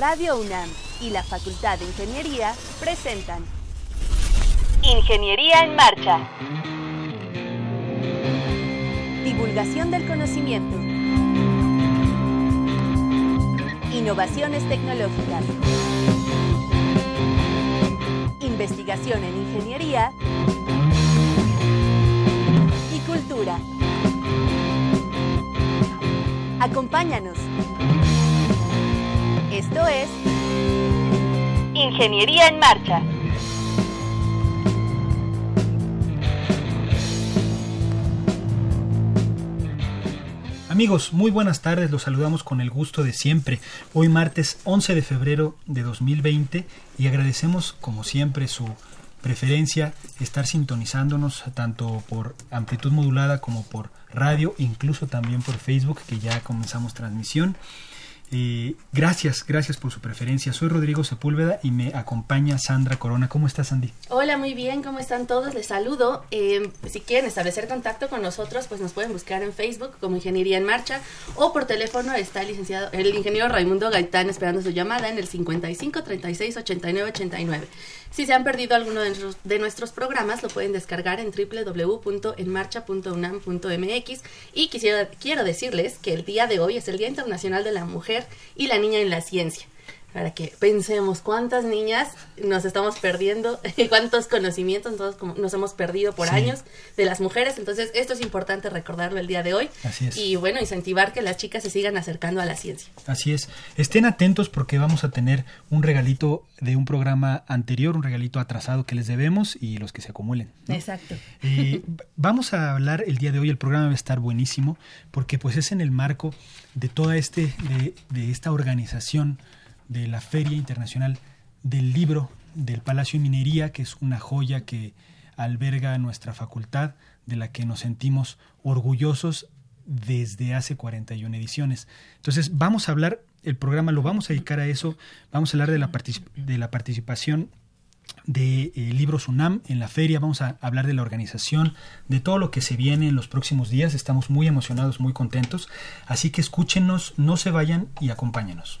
Radio UNAM y la Facultad de Ingeniería presentan Ingeniería en Marcha. Divulgación del conocimiento. Innovaciones tecnológicas. Investigación en ingeniería y cultura. Acompáñanos. Esto es Ingeniería en Marcha. Amigos, muy buenas tardes, los saludamos con el gusto de siempre. Hoy martes 11 de febrero de 2020 y agradecemos como siempre su preferencia estar sintonizándonos tanto por amplitud modulada como por radio, incluso también por Facebook que ya comenzamos transmisión. Gracias, gracias por su preferencia. Soy Rodrigo Sepúlveda y me acompaña Sandra Corona. ¿Cómo estás, Sandy? Hola, muy bien. ¿Cómo están todos? Les saludo. Eh, si quieren establecer contacto con nosotros, pues nos pueden buscar en Facebook como Ingeniería en Marcha o por teléfono está el licenciado, el ingeniero Raimundo Gaitán esperando su llamada en el 55 36 89 89. Si se han perdido alguno de nuestros, programas, lo pueden descargar en www.enmarcha.unam.mx y quisiera, quiero decirles que el día de hoy es el Día Internacional de la Mujer y la Niña en la Ciencia para que pensemos cuántas niñas nos estamos perdiendo, cuántos conocimientos nos hemos perdido por años de las mujeres. Entonces, esto es importante recordarlo el día de hoy. Así es. Y bueno, incentivar que las chicas se sigan acercando a la ciencia. Así es. Estén atentos porque vamos a tener un regalito de un programa anterior, un regalito atrasado que les debemos y los que se acumulen. Exacto. Eh, vamos a hablar el día de hoy, el programa va a estar buenísimo porque pues es en el marco de toda este, de, de esta organización de la Feria Internacional del Libro del Palacio de Minería, que es una joya que alberga nuestra facultad, de la que nos sentimos orgullosos desde hace 41 ediciones. Entonces, vamos a hablar, el programa lo vamos a dedicar a eso, vamos a hablar de la, de la participación de eh, Libros UNAM en la feria, vamos a hablar de la organización, de todo lo que se viene en los próximos días, estamos muy emocionados, muy contentos, así que escúchenos, no se vayan y acompáñenos.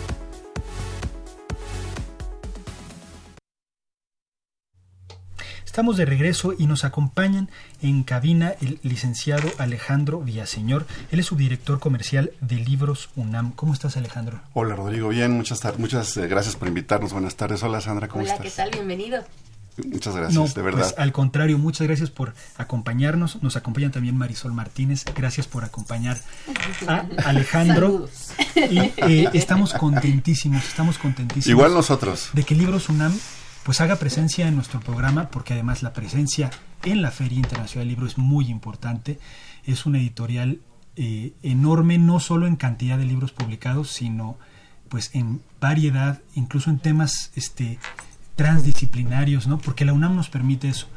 Estamos de regreso y nos acompañan en cabina el licenciado Alejandro Villaseñor. Él es subdirector comercial de Libros UNAM. ¿Cómo estás, Alejandro? Hola, Rodrigo. Bien, muchas, muchas eh, gracias por invitarnos. Buenas tardes. Hola, Sandra, ¿cómo Hola, estás? ¿qué tal? Bienvenido. Muchas gracias, de verdad. Pues, al contrario, muchas gracias por acompañarnos. Nos acompaña también Marisol Martínez. Gracias por acompañar a Alejandro. Y eh, estamos contentísimos, estamos contentísimos. Igual nosotros. De que Libros UNAM pues haga presencia en nuestro programa, porque además la presencia en la Feria Internacional del Libro es muy importante. Es una editorial eh, enorme, no solo en cantidad de libros publicados, sino pues en variedad, incluso en temas este, transdisciplinarios, ¿no? Porque la UNAM nos permite eso.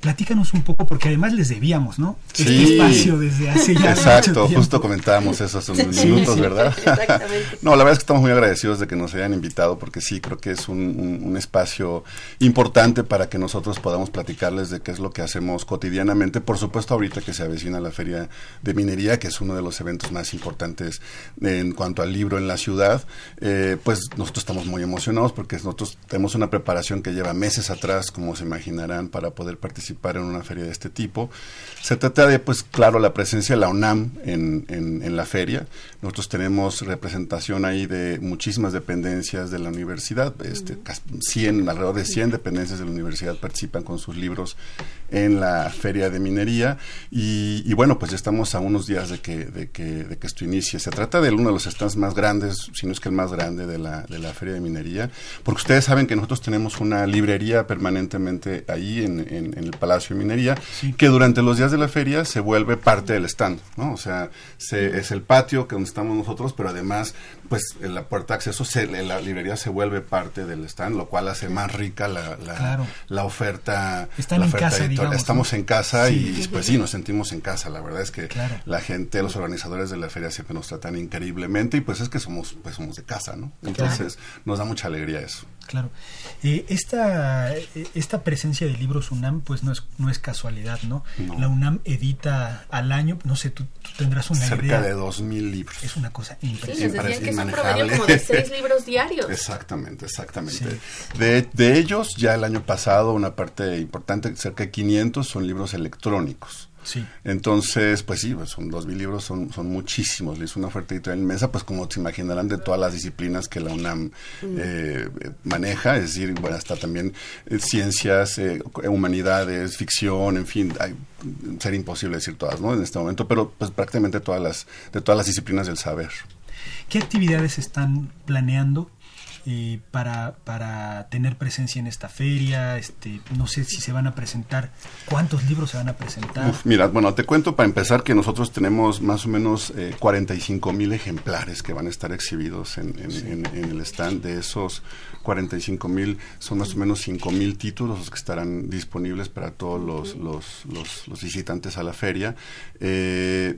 Platícanos un poco, porque además les debíamos, ¿no? Sí. Este espacio desde hace ya. Exacto, mucho tiempo. justo comentábamos eso hace unos Sí, minutos, ¿verdad? exactamente. no, la verdad es que estamos muy agradecidos de que nos hayan invitado, porque sí, creo que es un, un- un espacio importante para que nosotros podamos platicarles de qué es lo que hacemos cotidianamente. Por supuesto, ahorita que se avecina la Feria de Minería, que es uno de los eventos más importantes en cuanto al libro en la ciudad, eh, pues nosotros estamos muy emocionados porque nosotros tenemos una preparación que lleva meses atrás, como se imaginarán, para poder participar en una feria de este tipo. Se trata de, pues claro, la presencia de la UNAM en, en- en la feria. Nosotros tenemos representación ahí de muchísimas dependencias de la universidad, este, cas- 100, alrededor de 100 dependencias de la universidad participan con sus libros en la feria de minería y, y bueno, pues ya estamos a unos días de que, de, que, de que esto inicie. Se trata de uno de los stands más grandes, si no es que el más grande de la, de la feria de minería, porque ustedes saben que nosotros tenemos una librería permanentemente ahí en, en- en el Palacio de Minería, Sí. que durante los días de la feria se vuelve parte del stand, ¿no? O sea, se, es el patio que donde estamos nosotros, pero además pues la puerta de acceso, se, la librería se vuelve parte del stand, lo cual hace más rica la, la, la oferta. Están en casa, digamos, Estamos en casa y pues sí, nos sentimos en casa. La verdad es que la gente, los organizadores de la feria siempre nos tratan increíblemente y pues es que somos, pues somos de casa, ¿no? Entonces nos da mucha alegría eso. Claro. Eh, esta, eh, esta presencia de libros UNAM, pues no es, no es casualidad, ¿no? La UNAM edita al año, no sé, tú, tendrás una Cerca idea. de dos mil libros. Es una cosa impresionante. Sí, un promedio como de seis libros diarios. Exactamente, exactamente. De, de ellos, ya el año pasado, una parte importante, cerca de 500 son libros electrónicos. Sí. Entonces, pues sí, pues son dos mil libros, son, son muchísimos. Es una oferta editorial inmensa, pues como se imaginarán, de todas las disciplinas que la UNAM eh, maneja, es decir, bueno, hasta también eh, ciencias, eh, humanidades, ficción, en fin, hay, sería imposible decir todas, ¿no? En este momento, pero pues prácticamente todas las, de todas las disciplinas del saber. ¿Qué actividades están planeando eh, para, para tener presencia en esta feria? Este, no sé si se van a presentar, cuántos libros se van a presentar. mira, bueno, te cuento para empezar que nosotros tenemos más o menos eh, 45 mil ejemplares que van a estar exhibidos en, en, en, el stand. De esos 45 mil son más o menos 5 mil títulos los que estarán disponibles para todos los, los, los, visitantes a la feria. Eh,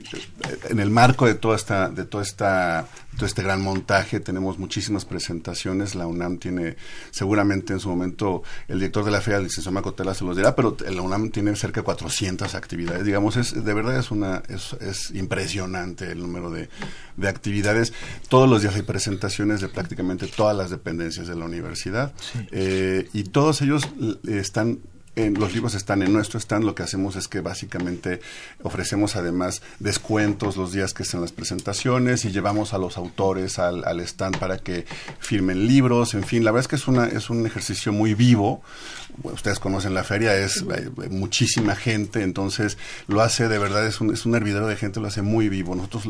en el marco de toda esta, de toda esta, todo este gran montaje tenemos muchísimas presentaciones. La UNAM tiene, seguramente en su momento, el director de la feria, el licenciado Macotela, se los dirá, pero la UNAM tiene cerca de 400 actividades. Digamos, es, de verdad es una, es, es impresionante el número de, de actividades. Todos los días hay presentaciones de prácticamente todas las dependencias de la universidad eh, y todos ellos eh, están en, los libros están en nuestro stand. Lo que hacemos es que básicamente ofrecemos además descuentos los días que estén las presentaciones y llevamos a los autores al, al, stand para que firmen libros. En fin, la verdad es que es, una, es un ejercicio muy vivo. Ustedes conocen la feria, es muchísima gente, entonces lo hace de verdad, es un, es un hervidero de gente, lo hace muy vivo. Nosotros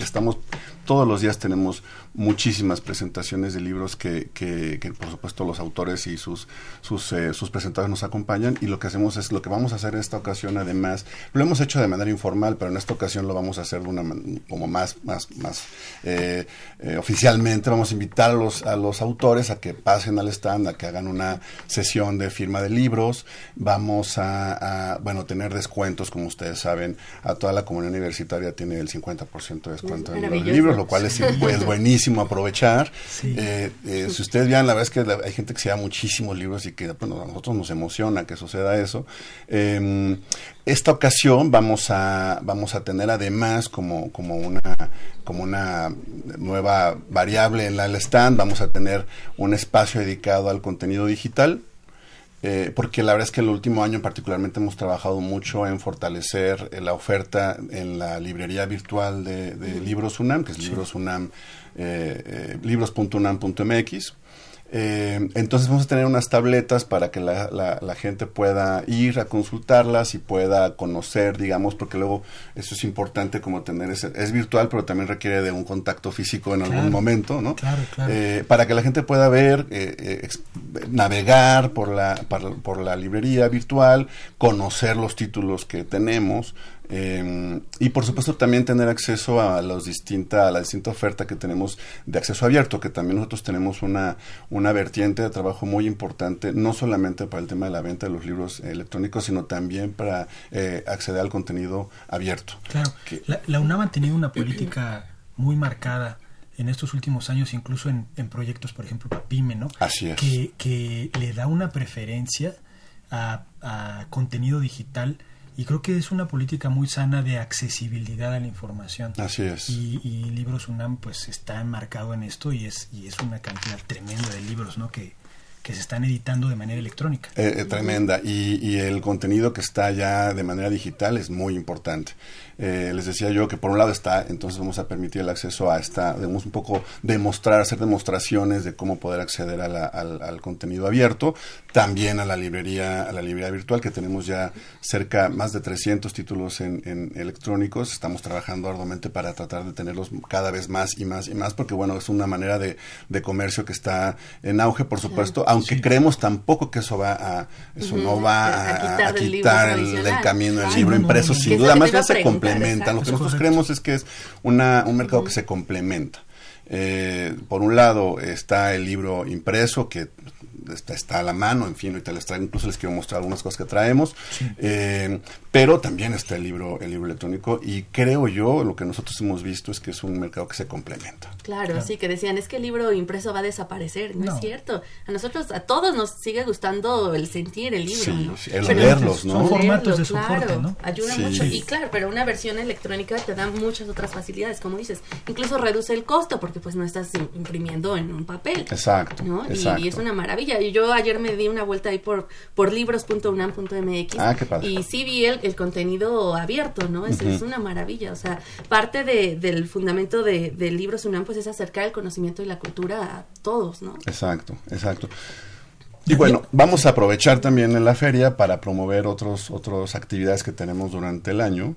estamos, todos los días tenemos muchísimas presentaciones de libros que, que, que por supuesto los autores y sus, sus, eh, sus presentadores nos acompañan y lo que hacemos es lo que vamos a hacer en esta ocasión además lo hemos hecho de manera informal pero en esta ocasión lo vamos a hacer de una como más más más eh, eh, oficialmente. Vamos a invitar a los a los autores a que pasen al stand a que hagan una sesión de firma de libros. Vamos a, a bueno tener descuentos como ustedes saben. A toda la comunidad universitaria tiene el 50% de descuento en los libros lo cual es, es buenísimo aprovechar. Sí. eh, eh, si ustedes vean la verdad es que la, hay gente que se da muchísimos libros y que bueno, a nosotros nos emociona que suceda eso. Eh, esta ocasión vamos a, vamos a tener además como, como, una, como una nueva variable en la stand, vamos a tener un espacio dedicado al contenido digital. Eh, porque la verdad es que el último año particularmente hemos trabajado mucho en fortalecer eh, la oferta en la librería virtual de, de Libros UNAM, que es sí. Libros UNAM, eh, libros.unam.mx. Eh, entonces vamos a tener unas tabletas para que la, la, la, gente pueda ir a consultarlas y pueda conocer, digamos, porque luego eso es importante como tener ese, es virtual, pero también requiere de un contacto físico en claro, algún momento, ¿no? Claro, claro. Eh, para que la gente pueda ver, eh, navegar por la, por, por la librería virtual, conocer los títulos que tenemos, eh, y por supuesto también tener acceso a, los distinta, a la distinta oferta que tenemos de acceso abierto, que también nosotros tenemos una, una vertiente de trabajo muy importante, no solamente para el tema de la venta de los libros electrónicos, sino también para eh, acceder al contenido abierto. Claro, que, la, la, UNAM ha tenido una política muy marcada en estos últimos años, incluso en, en proyectos, por ejemplo, PAPIME, ¿no? Así es. Que, que le da una preferencia a, a contenido digital y creo que es una política muy sana de accesibilidad a la información. Así es. Y, y Libros UNAM pues está enmarcado en esto y es, y es una cantidad tremenda de libros, ¿no? Que, que se están editando de manera electrónica. Eh, eh, tremenda. Y, y, el contenido que está ya de manera digital es muy importante. Eh, les decía yo que por un lado está, entonces vamos a permitir el acceso a esta, debemos un poco demostrar, hacer demostraciones de cómo poder acceder a la, al, al, contenido abierto, también a la librería, a la librería virtual, que tenemos ya cerca, más de 300 títulos en, en electrónicos, estamos trabajando arduamente para tratar de tenerlos cada vez más y más y más, porque bueno, es una manera de, de comercio que está en auge, por supuesto, aunque sí. creemos tampoco que eso va a, eso uh -huh. no va a, a quitar, a del, quitar el, del, camino el libro impreso, sin duda, más bien se complementa complementan. Lo que nosotros creemos es que es una, un mercado que se complementa. Eh, por un lado está el libro impreso que está, está, a la mano, en fin, ahorita les traigo, incluso les quiero mostrar algunas cosas que traemos, eh, pero también está el libro, el libro electrónico y creo yo, lo que nosotros hemos visto es que es un mercado que se complementa. Claro, sí, que decían, es que el libro impreso va a desaparecer, no, es cierto, a nosotros, a todos nos sigue gustando el sentir el libro, ¿no? el leerlos, ¿no? Son formatos de soporte, claro, ¿no? Ayuda mucho, y claro, pero una versión electrónica te da muchas otras facilidades, como dices, incluso reduce el costo, porque pues no estás imprimiendo en un papel. Exacto, ¿no? exacto. Y, y es una maravilla, y yo ayer me di una vuelta ahí por, por libros.unam.mx ah, qué padre. y sí vi el, el contenido abierto, ¿no? Es, uh -huh. es, una maravilla, o sea, parte de, del fundamento de, de Libros UNAM pues es acercar el conocimiento y la cultura a todos, ¿no? Exacto, exacto. Y bueno, vamos a aprovechar también en la feria para promover otros otras actividades que tenemos durante el año.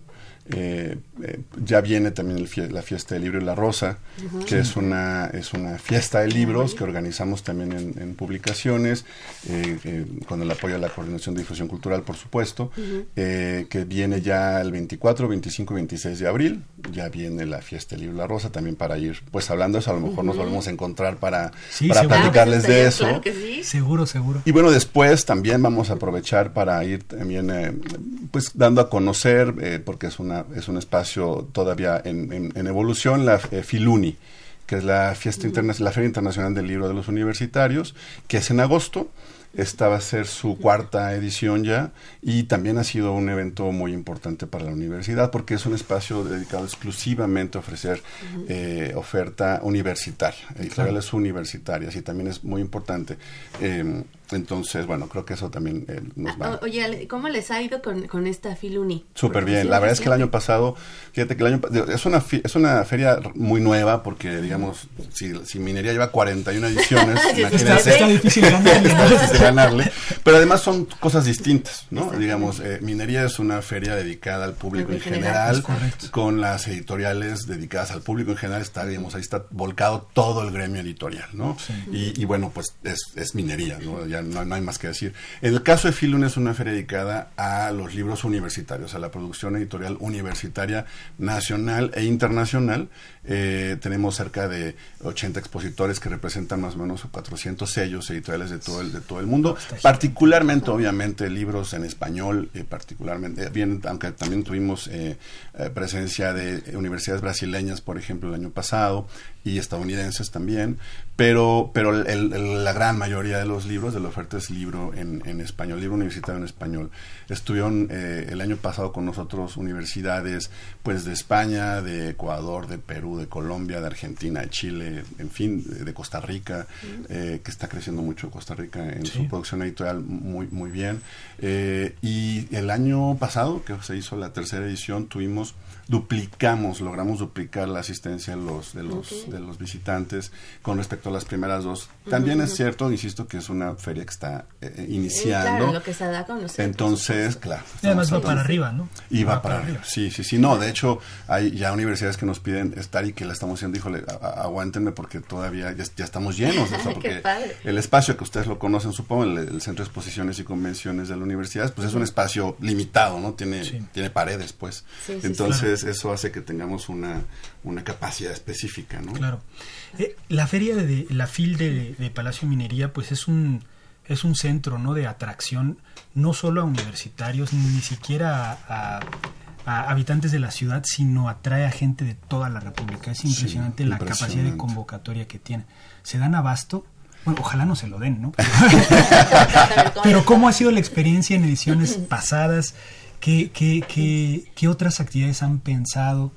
Eh, eh, ya viene también el fie la fiesta del libro y la rosa, uh -huh. que es una, es una fiesta de libros que organizamos también en, en publicaciones, eh, con el apoyo de la Coordinación de Difusión Cultural, por supuesto, uh -huh. que viene ya el 24, 25 y 26 de abril, ya viene la fiesta del libro y la rosa, también para ir, pues hablando de eso, a lo mejor uh -huh. nos volvemos a encontrar para, sí, para seguro. platicarles de eso. Claro que sí. Seguro, seguro. Y bueno, después también vamos a aprovechar para ir también, pues dando a conocer, porque es una es un espacio todavía en, en, en evolución, la eh, Filuni, que es la fiesta interna la Feria Internacional del Libro de los Universitarios, que es en agosto. Esta va a ser su cuarta edición ya y también ha sido un evento muy importante para la universidad porque es un espacio dedicado exclusivamente a ofrecer eh, oferta universitaria, editoriales claro. universitarias y también es muy importante. Eh, entonces, bueno, creo que eso también eh, nos va. Oye, ¿cómo les ha ido con, con esta Filuni? Súper bien. La verdad es que el año pasado, fíjate que el año es una es una feria muy nueva porque, digamos, si, si Minería lleva 41 ediciones, imagínense. Está, difícil ganarle. está difícil ganarle. Pero además son cosas distintas, ¿no? Digamos, eh, Minería es una feria dedicada al público en general, general con las editoriales dedicadas al público en general. Está, digamos, ahí está volcado todo el gremio editorial, ¿no? Sí. Y, y, bueno, pues es, es Minería, ¿no? Ya no, no, hay más que decir. El caso de Filun es una feria dedicada a los libros universitarios, a la producción editorial universitaria nacional e internacional. Eh, tenemos cerca de 80 expositores que representan más o menos 400 sellos editoriales de todo el, de todo el mundo, particularmente, obviamente, libros en español, eh, particularmente, bien, aunque también tuvimos eh, presencia de universidades brasileñas, por ejemplo, el año pasado, y estadounidenses también, pero, pero el, el, la gran mayoría de los libros de la oferta es libro en, en español, libro universitario en español. Estuvieron eh, el año pasado con nosotros universidades pues de España, de Ecuador, de Perú, de Colombia, de Argentina, de Chile, en fin, de, Costa Rica, eh, que está creciendo mucho Costa Rica en sí. su producción editorial muy, muy bien. Eh, y el año pasado, que se hizo la tercera edición, tuvimos duplicamos, logramos duplicar la asistencia de los, de los, okay. de los visitantes con respecto a las primeras dos. También uh -huh. es cierto, insisto, que es una feria que está eh, iniciando. Sí, claro, lo que se da con los Entonces, claro. Y además va para arriba, ¿no? Y va, va para, para arriba. arriba. Sí, sí, sí. No, de hecho, hay ya universidades que nos piden estar y que la estamos haciendo, híjole, a, aguántenme porque todavía ya, ya estamos llenos. O sea, porque el espacio que ustedes lo conocen, supongo, el, el, Centro de Exposiciones y Convenciones de la universidad, pues es un espacio limitado, ¿no? Tiene, sí. tiene paredes, pues. Sí, Entonces, claro. Eso hace que tengamos una, una capacidad específica, ¿no? Claro. Eh, la feria de la FIL de, de, Palacio Minería, pues es un es un centro, ¿no? De atracción no solo a universitarios ni siquiera a, a, a habitantes de la ciudad, sino atrae a gente de toda la República. Es impresionante sí, la impresionante. capacidad de convocatoria que tiene. Se dan abasto. Bueno, ojalá no se lo den, ¿no? Pero ¿cómo ha sido la experiencia en ediciones pasadas? ¿Qué, qué, qué, qué otras actividades han pensado?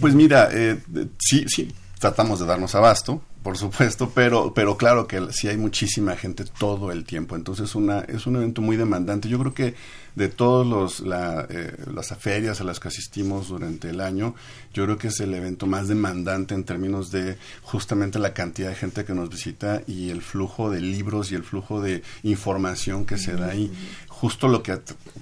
Pues mira, eh, sí, sí, tratamos de darnos abasto, por supuesto, pero, pero claro que sí hay muchísima gente todo el tiempo, entonces una, es un evento muy demandante. Yo creo que de todos los la, eh, las ferias a las que asistimos durante el año, yo creo que es el evento más demandante en términos de justamente la cantidad de gente que nos visita y el flujo de libros y el flujo de información que se da ahí justo lo que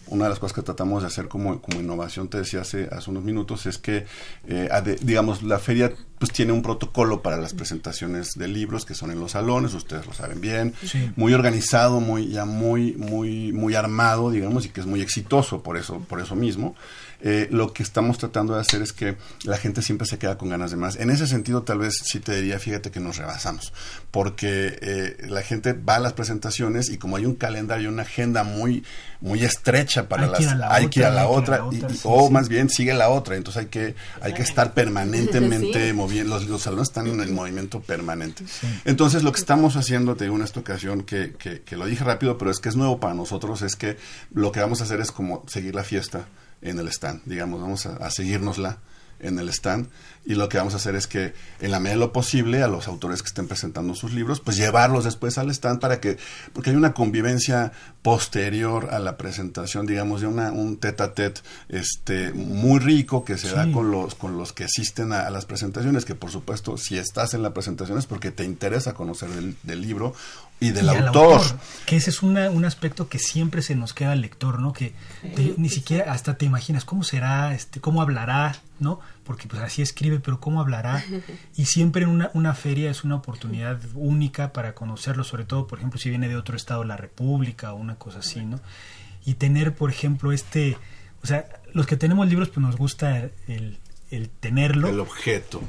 una de las cosas que tratamos de hacer como, como innovación te decía hace, hace unos minutos es que eh, ade, digamos la feria pues tiene un protocolo para las presentaciones de libros que son en los salones ustedes lo saben bien sí. muy organizado muy ya muy muy muy armado digamos y que es muy exitoso por eso por eso mismo eh, lo que estamos tratando de hacer es que la gente siempre se queda con ganas de más. En ese sentido, tal vez sí te diría, fíjate que nos rebasamos, porque eh, la gente va a las presentaciones y como hay un calendario, una agenda muy, muy estrecha para Hay las... que ir a la hay otra, que ir a la otra, y- y- sí, o sí. más bien sigue la otra, entonces hay que, hay que estar permanentemente Sí. moviendo, los, los salones están en el movimiento permanente. Entonces lo que estamos haciendo, te digo en esta ocasión, que, que, que lo dije rápido, pero es que es nuevo para nosotros, es que lo que vamos a hacer es como seguir la fiesta en el stand, digamos, vamos a, a seguírnosla en el stand y lo que vamos a hacer es que en la medida de lo posible a los autores que estén presentando sus libros pues llevarlos después al stand para que porque hay una convivencia posterior a la presentación digamos de una un tete a tete este muy rico que se Sí. da con los con los que asisten a, a las presentaciones que por supuesto si estás en la presentación es porque te interesa conocer del, del libro y del y autor. Que ese es una- un aspecto que siempre se nos queda al lector, ¿no? Que te- ni siquiera hasta te imaginas cómo será, este, cómo hablará, ¿no? Porque pues así escribe, pero cómo hablará. Y siempre en una, una feria es una oportunidad única para conocerlo, sobre todo, por ejemplo, si viene de otro estado la República o una cosa así, ¿no? Y tener, por ejemplo, este, o sea, los que tenemos libros, pues nos gusta el, el tenerlo. el objeto.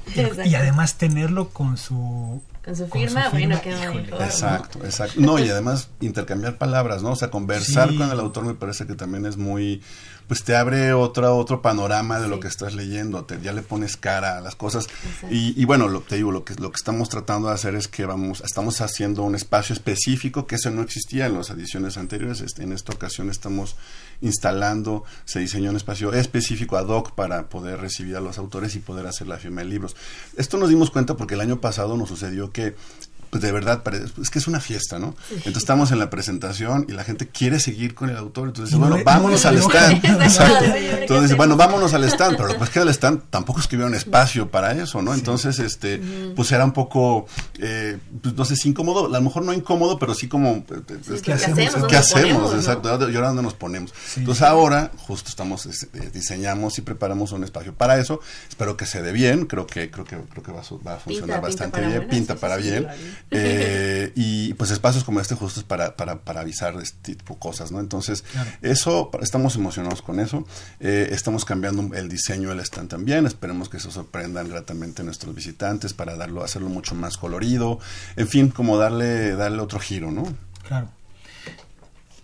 y además tenerlo con su Con su firma, bueno, qué mejor. ¿no? Exacto, exacto. No, y además intercambiar palabras, ¿no? O sea, conversar Sí. con el autor me parece que también es muy, pues te abre otra, otro panorama de lo que estás leyendo, te, ya le pones cara a las cosas. Y, y bueno, lo, te digo, lo que, lo que estamos tratando de hacer es que vamos, estamos haciendo un espacio específico, que eso no existía en las ediciones anteriores. Este, en esta ocasión estamos instalando, se diseñó un espacio específico ad hoc para poder recibir a los autores y poder hacer la firma de libros. Esto nos dimos cuenta porque el año pasado nos sucedió que pues de verdad es que es una fiesta, ¿no? Entonces estamos en la presentación y la gente quiere seguir con el autor, entonces bueno, vámonos no al stand. Exacto. Sí, ¿qué Entonces, bueno, vámonos al stand, pero lo que es que al stand tampoco escribieron espacio para eso, ¿no? Entonces, este, pues era un poco, eh, pues, no sé si incómodo, a lo mejor no incómodo, pero sí como, eh, eh, ¿qué hacemos? ¿Qué ¿Dónde hacemos? Exacto, ¿y ahora dónde nos ponemos? Entonces ahora justo estamos, este, diseñamos y preparamos un espacio para eso. Espero que se dé bien, creo que creo que creo que va a, su- va a funcionar pinta bastante bien, pinta sí, para sí, bien. Eh, y pues espacios como este justo es para, para, para avisar de este tipo de cosas, ¿no? Entonces, Claro. eso, estamos emocionados con eso. Eh, estamos cambiando el diseño del stand también. Esperemos que eso sorprendan gratamente a nuestros visitantes para darlo, hacerlo mucho más colorido. En fin, como darle, darle otro giro, ¿no? Claro.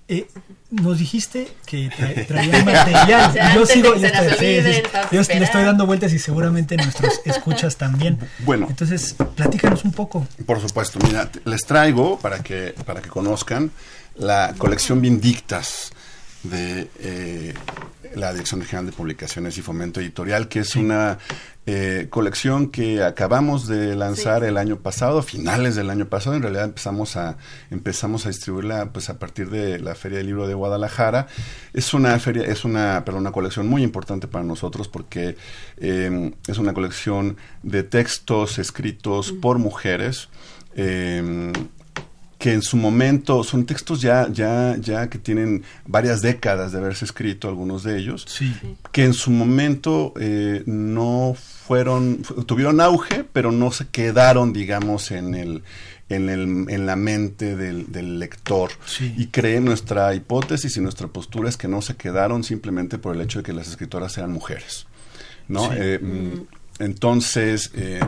Eh, nos dijiste que tra- traían material. O sea, yo sigo, yo estoy, olviden, sí, le estoy dando vueltas y seguramente nuestros escuchas también. Bueno. Entonces, platícanos un poco. Por supuesto, mira, les traigo para que, para que conozcan la colección Vindictas de eh, la Dirección General de Publicaciones y Fomento Editorial, que es una eh, colección que acabamos de lanzar el año pasado, finales del año pasado. En realidad empezamos a empezamos a distribuirla pues a partir de la Feria del Libro de Guadalajara. Es una feria, es una, perdón, una colección muy importante para nosotros porque eh, es una colección de textos escritos por mujeres. eh, que en su momento son textos ya, ya, ya que tienen varias décadas de haberse escrito, algunos de ellos, Sí. que en su momento eh, no fueron, fu- tuvieron auge, pero no se quedaron, digamos, en el, en, el, en la mente del, del lector. Sí. Y cree nuestra hipótesis y nuestra postura es que no se quedaron simplemente por el hecho de que las escritoras eran mujeres. ¿no? Sí. Eh, mm, entonces, eh,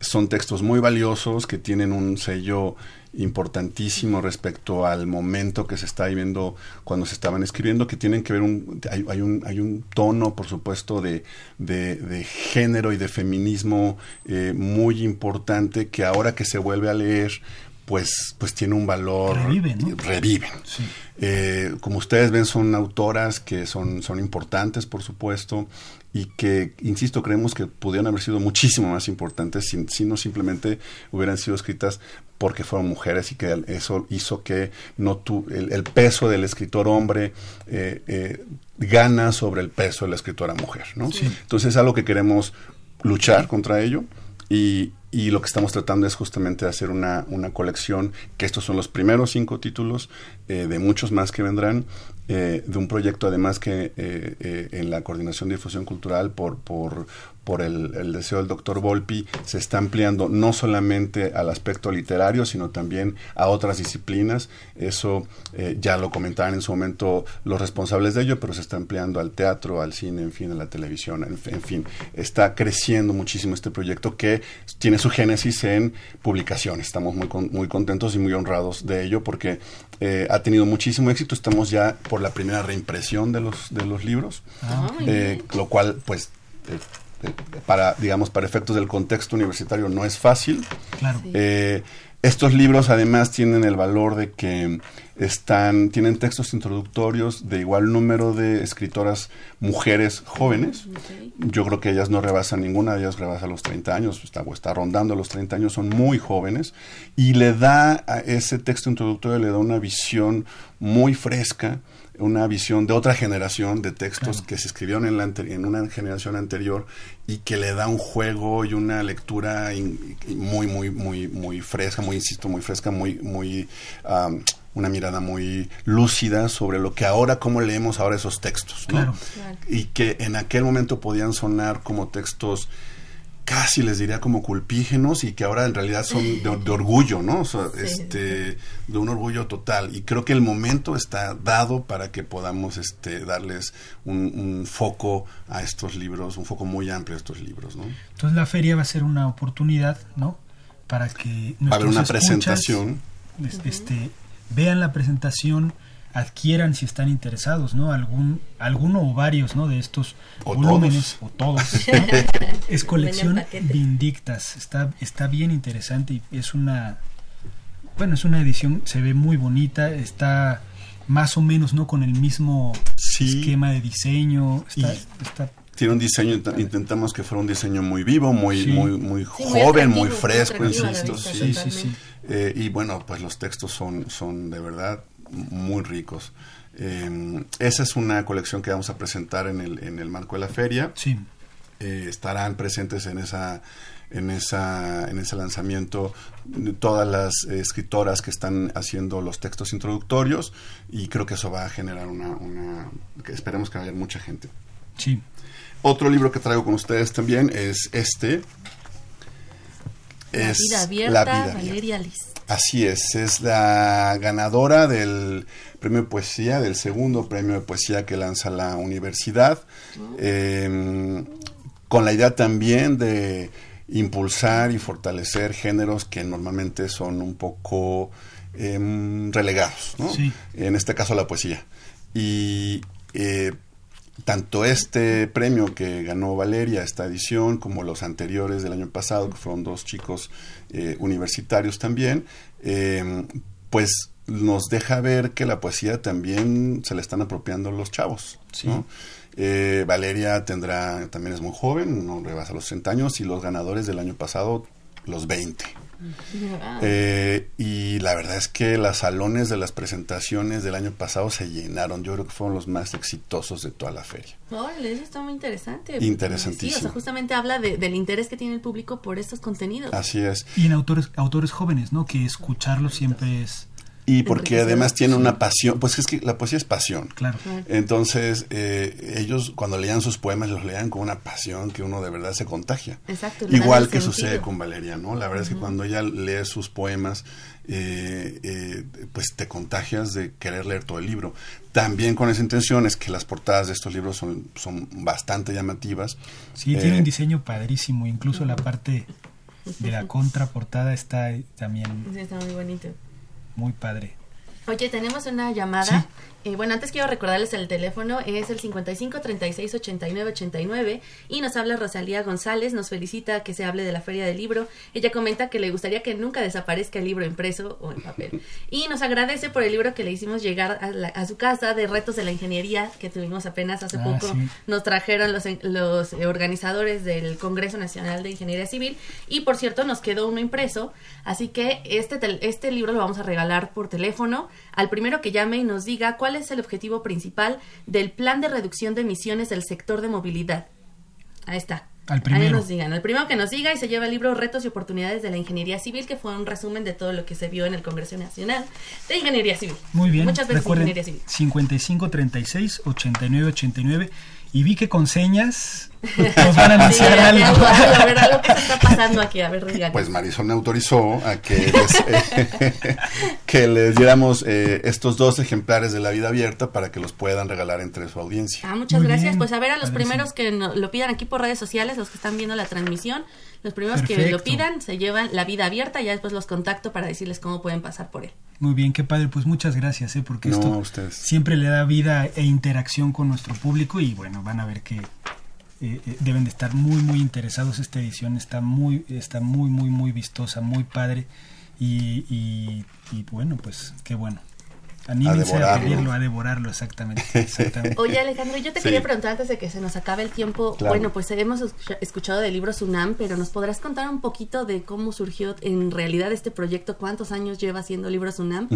son textos muy valiosos que tienen un sello importantísimo respecto al momento que se está viviendo cuando se estaban escribiendo, que tienen que ver un, hay, un, hay un tono, por supuesto, de, de, de género y de feminismo eh, muy importante que ahora que se vuelve a leer, pues, pues tiene un valor. Reviven, ¿no? Reviven. Sí. Eh, como ustedes ven, son autoras que son, son importantes, por supuesto, y que, insisto, creemos que pudieran haber sido muchísimo más importantes si, si no simplemente hubieran sido escritas porque fueron mujeres y que eso hizo que no tu, el, el peso del escritor hombre eh, eh, gana sobre el peso de la escritora mujer. ¿no? Entonces es algo que queremos luchar contra ello y, y lo que estamos tratando es justamente hacer una, una colección, que estos son los primeros cinco títulos eh, de muchos más que vendrán, eh, de un proyecto además que eh, en la coordinación de difusión cultural por, por, por el, deseo del doctor Volpi, se está ampliando no solamente al aspecto literario, sino también a otras disciplinas. Eso eh, ya lo comentaban en su momento los responsables de ello, pero se está ampliando al teatro, al cine, en fin, a la televisión, en, fin. Está creciendo muchísimo este proyecto que tiene su génesis en publicaciones. Estamos muy, muy contentos y muy honrados de ello porque eh, ha tenido muchísimo éxito. Estamos ya por la primera reimpresión de los, de los libros, ah, eh, lo cual pues para, digamos, para efectos del contexto universitario no es fácil. Eh, estos libros además tienen el valor de que están, tienen textos introductorios de igual número de escritoras mujeres jóvenes. Yo creo que ellas no rebasan, ninguna de ellas rebasa los 30 años, está, o está rondando los 30 años, son muy jóvenes. Y le da a ese texto introductorio, le da una visión muy fresca una visión de otra generación de textos que se escribieron en, la en una generación anterior y que le da un juego y una lectura muy, muy, muy, muy fresca, muy, insisto, muy fresca, muy, muy, una mirada muy lúcida sobre lo que ahora, cómo leemos ahora esos textos, Y que en aquel momento podían sonar como textos casi les diría como culpígenos y que ahora en realidad son de, orgullo, ¿no? este, de un orgullo total. Y creo que el momento está dado para que podamos este, darles un, foco a estos libros, un foco muy amplio a estos libros, ¿no? Entonces la feria va a ser una oportunidad, ¿no? Para que va a haber una presentación, este, vean la presentación adquieran si están interesados, ¿no? Algún, alguno o varios, ¿no? De estos volúmenes o todos. es colección Vindictas, está, está bien interesante y es una, bueno, es una edición, se ve muy bonita, está más o menos, ¿no? Con el mismo esquema de diseño, está, tiene un diseño, intentamos que fuera un diseño muy vivo, muy, muy, muy joven, muy, fresco, insisto. Sí, sí, sí. Eh, y bueno, pues los textos son, son de verdad muy ricos. Eh, esa es una colección que vamos a presentar en el, en el marco de la feria. Sí. Eh, estarán presentes en esa en esa en ese lanzamiento todas las escritoras que están haciendo los textos introductorios y creo que eso va a generar una, una que esperemos que haya mucha gente. Sí. Otro libro que traigo con ustedes también es este. La vida abierta, Valeria Liz. Así es, es la ganadora del premio de poesía, del segundo premio de poesía que lanza la universidad, em, con la idea también de impulsar y fortalecer géneros que normalmente son un poco em, relegados, ¿no? en este caso la poesía. Y eh, tanto este premio que ganó Valeria, esta edición, como los anteriores del año pasado, que fueron dos chicos eh, universitarios también, eh, pues nos deja ver que la poesía también se le están apropiando los chavos. Eh, Valeria tendrá, también es muy joven, no rebasa los 60 años, y los ganadores del año pasado, los 20. Eh, y la verdad es que los salones de las presentaciones del año pasado se llenaron. Yo creo que fueron los más exitosos de toda la feria. Órale, eso está muy interesante. Interesantísimo. Sí, o sea, justamente habla del interés que tiene el público por estos contenidos. Así es. Y en autores, autores jóvenes, ¿no? Que escucharlos siempre es y porque además tiene una pasión, pues es que la poesía es pasión. Claro. Entonces, eh, ellos cuando leían sus poemas los leían con una pasión que uno de verdad se contagia. Exacto. Igual que sucede con Valeria, ¿no? La verdad es que cuando ella lee sus poemas, eh, eh, pues te contagias de querer leer todo el libro. También con esa intención es que las portadas de estos libros son, son bastante llamativas. Sí, tiene un diseño padrísimo, incluso la parte de la contraportada está también... Sí, está muy bonito. Muy padre. Oye, tenemos una llamada. Eh, bueno, antes quiero recordarles el teléfono, es el 55 36 89 89 y nos habla Rosalía González, nos felicita que se hable de la Feria del Libro. Ella comenta que le gustaría que nunca desaparezca el libro impreso o en papel. Y nos agradece por el libro que le hicimos llegar a, su casa de retos de la ingeniería que tuvimos apenas hace ah, poco. Nos trajeron los, los organizadores del Congreso Nacional de Ingeniería Civil y por cierto nos quedó uno impreso, así que este, este libro lo vamos a regalar por teléfono al primero que llame y nos diga cuál es el objetivo principal del plan de reducción de emisiones del sector de movilidad. Ahí está. Al primero. nos digan. El primero que nos diga y se lleva el libro Retos y Oportunidades de la Ingeniería Civil, que fue un resumen de todo lo que se vio en el Congreso Nacional de Ingeniería Civil. Muy bien. Muchas veces Recuerden, Ingeniería Civil. 55 36 89 89 y vi que con señas nos van a anunciar Sí, algo. algo, A ver, algo que se está pasando aquí. A ver, díganos. Pues Marisol me autorizó a que les, eh, que les diéramos eh, estos dos ejemplares de la vida abierta para que los puedan regalar entre su audiencia. Ah, muchas Muy gracias. bien, Pues a ver a los primeros que no- lo pidan aquí por redes sociales, los que están viendo la transmisión, los primeros que lo pidan se llevan la vida abierta, ya después los contacto para decirles cómo pueden pasar por él. Muy bien, qué padre. Pues muchas gracias, ¿eh? porque No, esto siempre le da vida e interacción con nuestro público y bueno, van a ver que eh, eh, deben de estar muy, muy interesados. Esta edición está muy, está muy, muy, muy vistosa, muy padre y, y, bueno, pues qué bueno. Anímense a, pedirlo, a devorarlo, exactamente. exactamente. Oye, Alejandro, yo te Sí. quería preguntar antes de que se nos acabe el tiempo. Claro. Bueno, pues hemos escucha- escuchado del libro Sunam, pero ¿nos podrás contar un poquito de cómo surgió en realidad este proyecto? ¿Cuántos años lleva haciendo libro Sunam?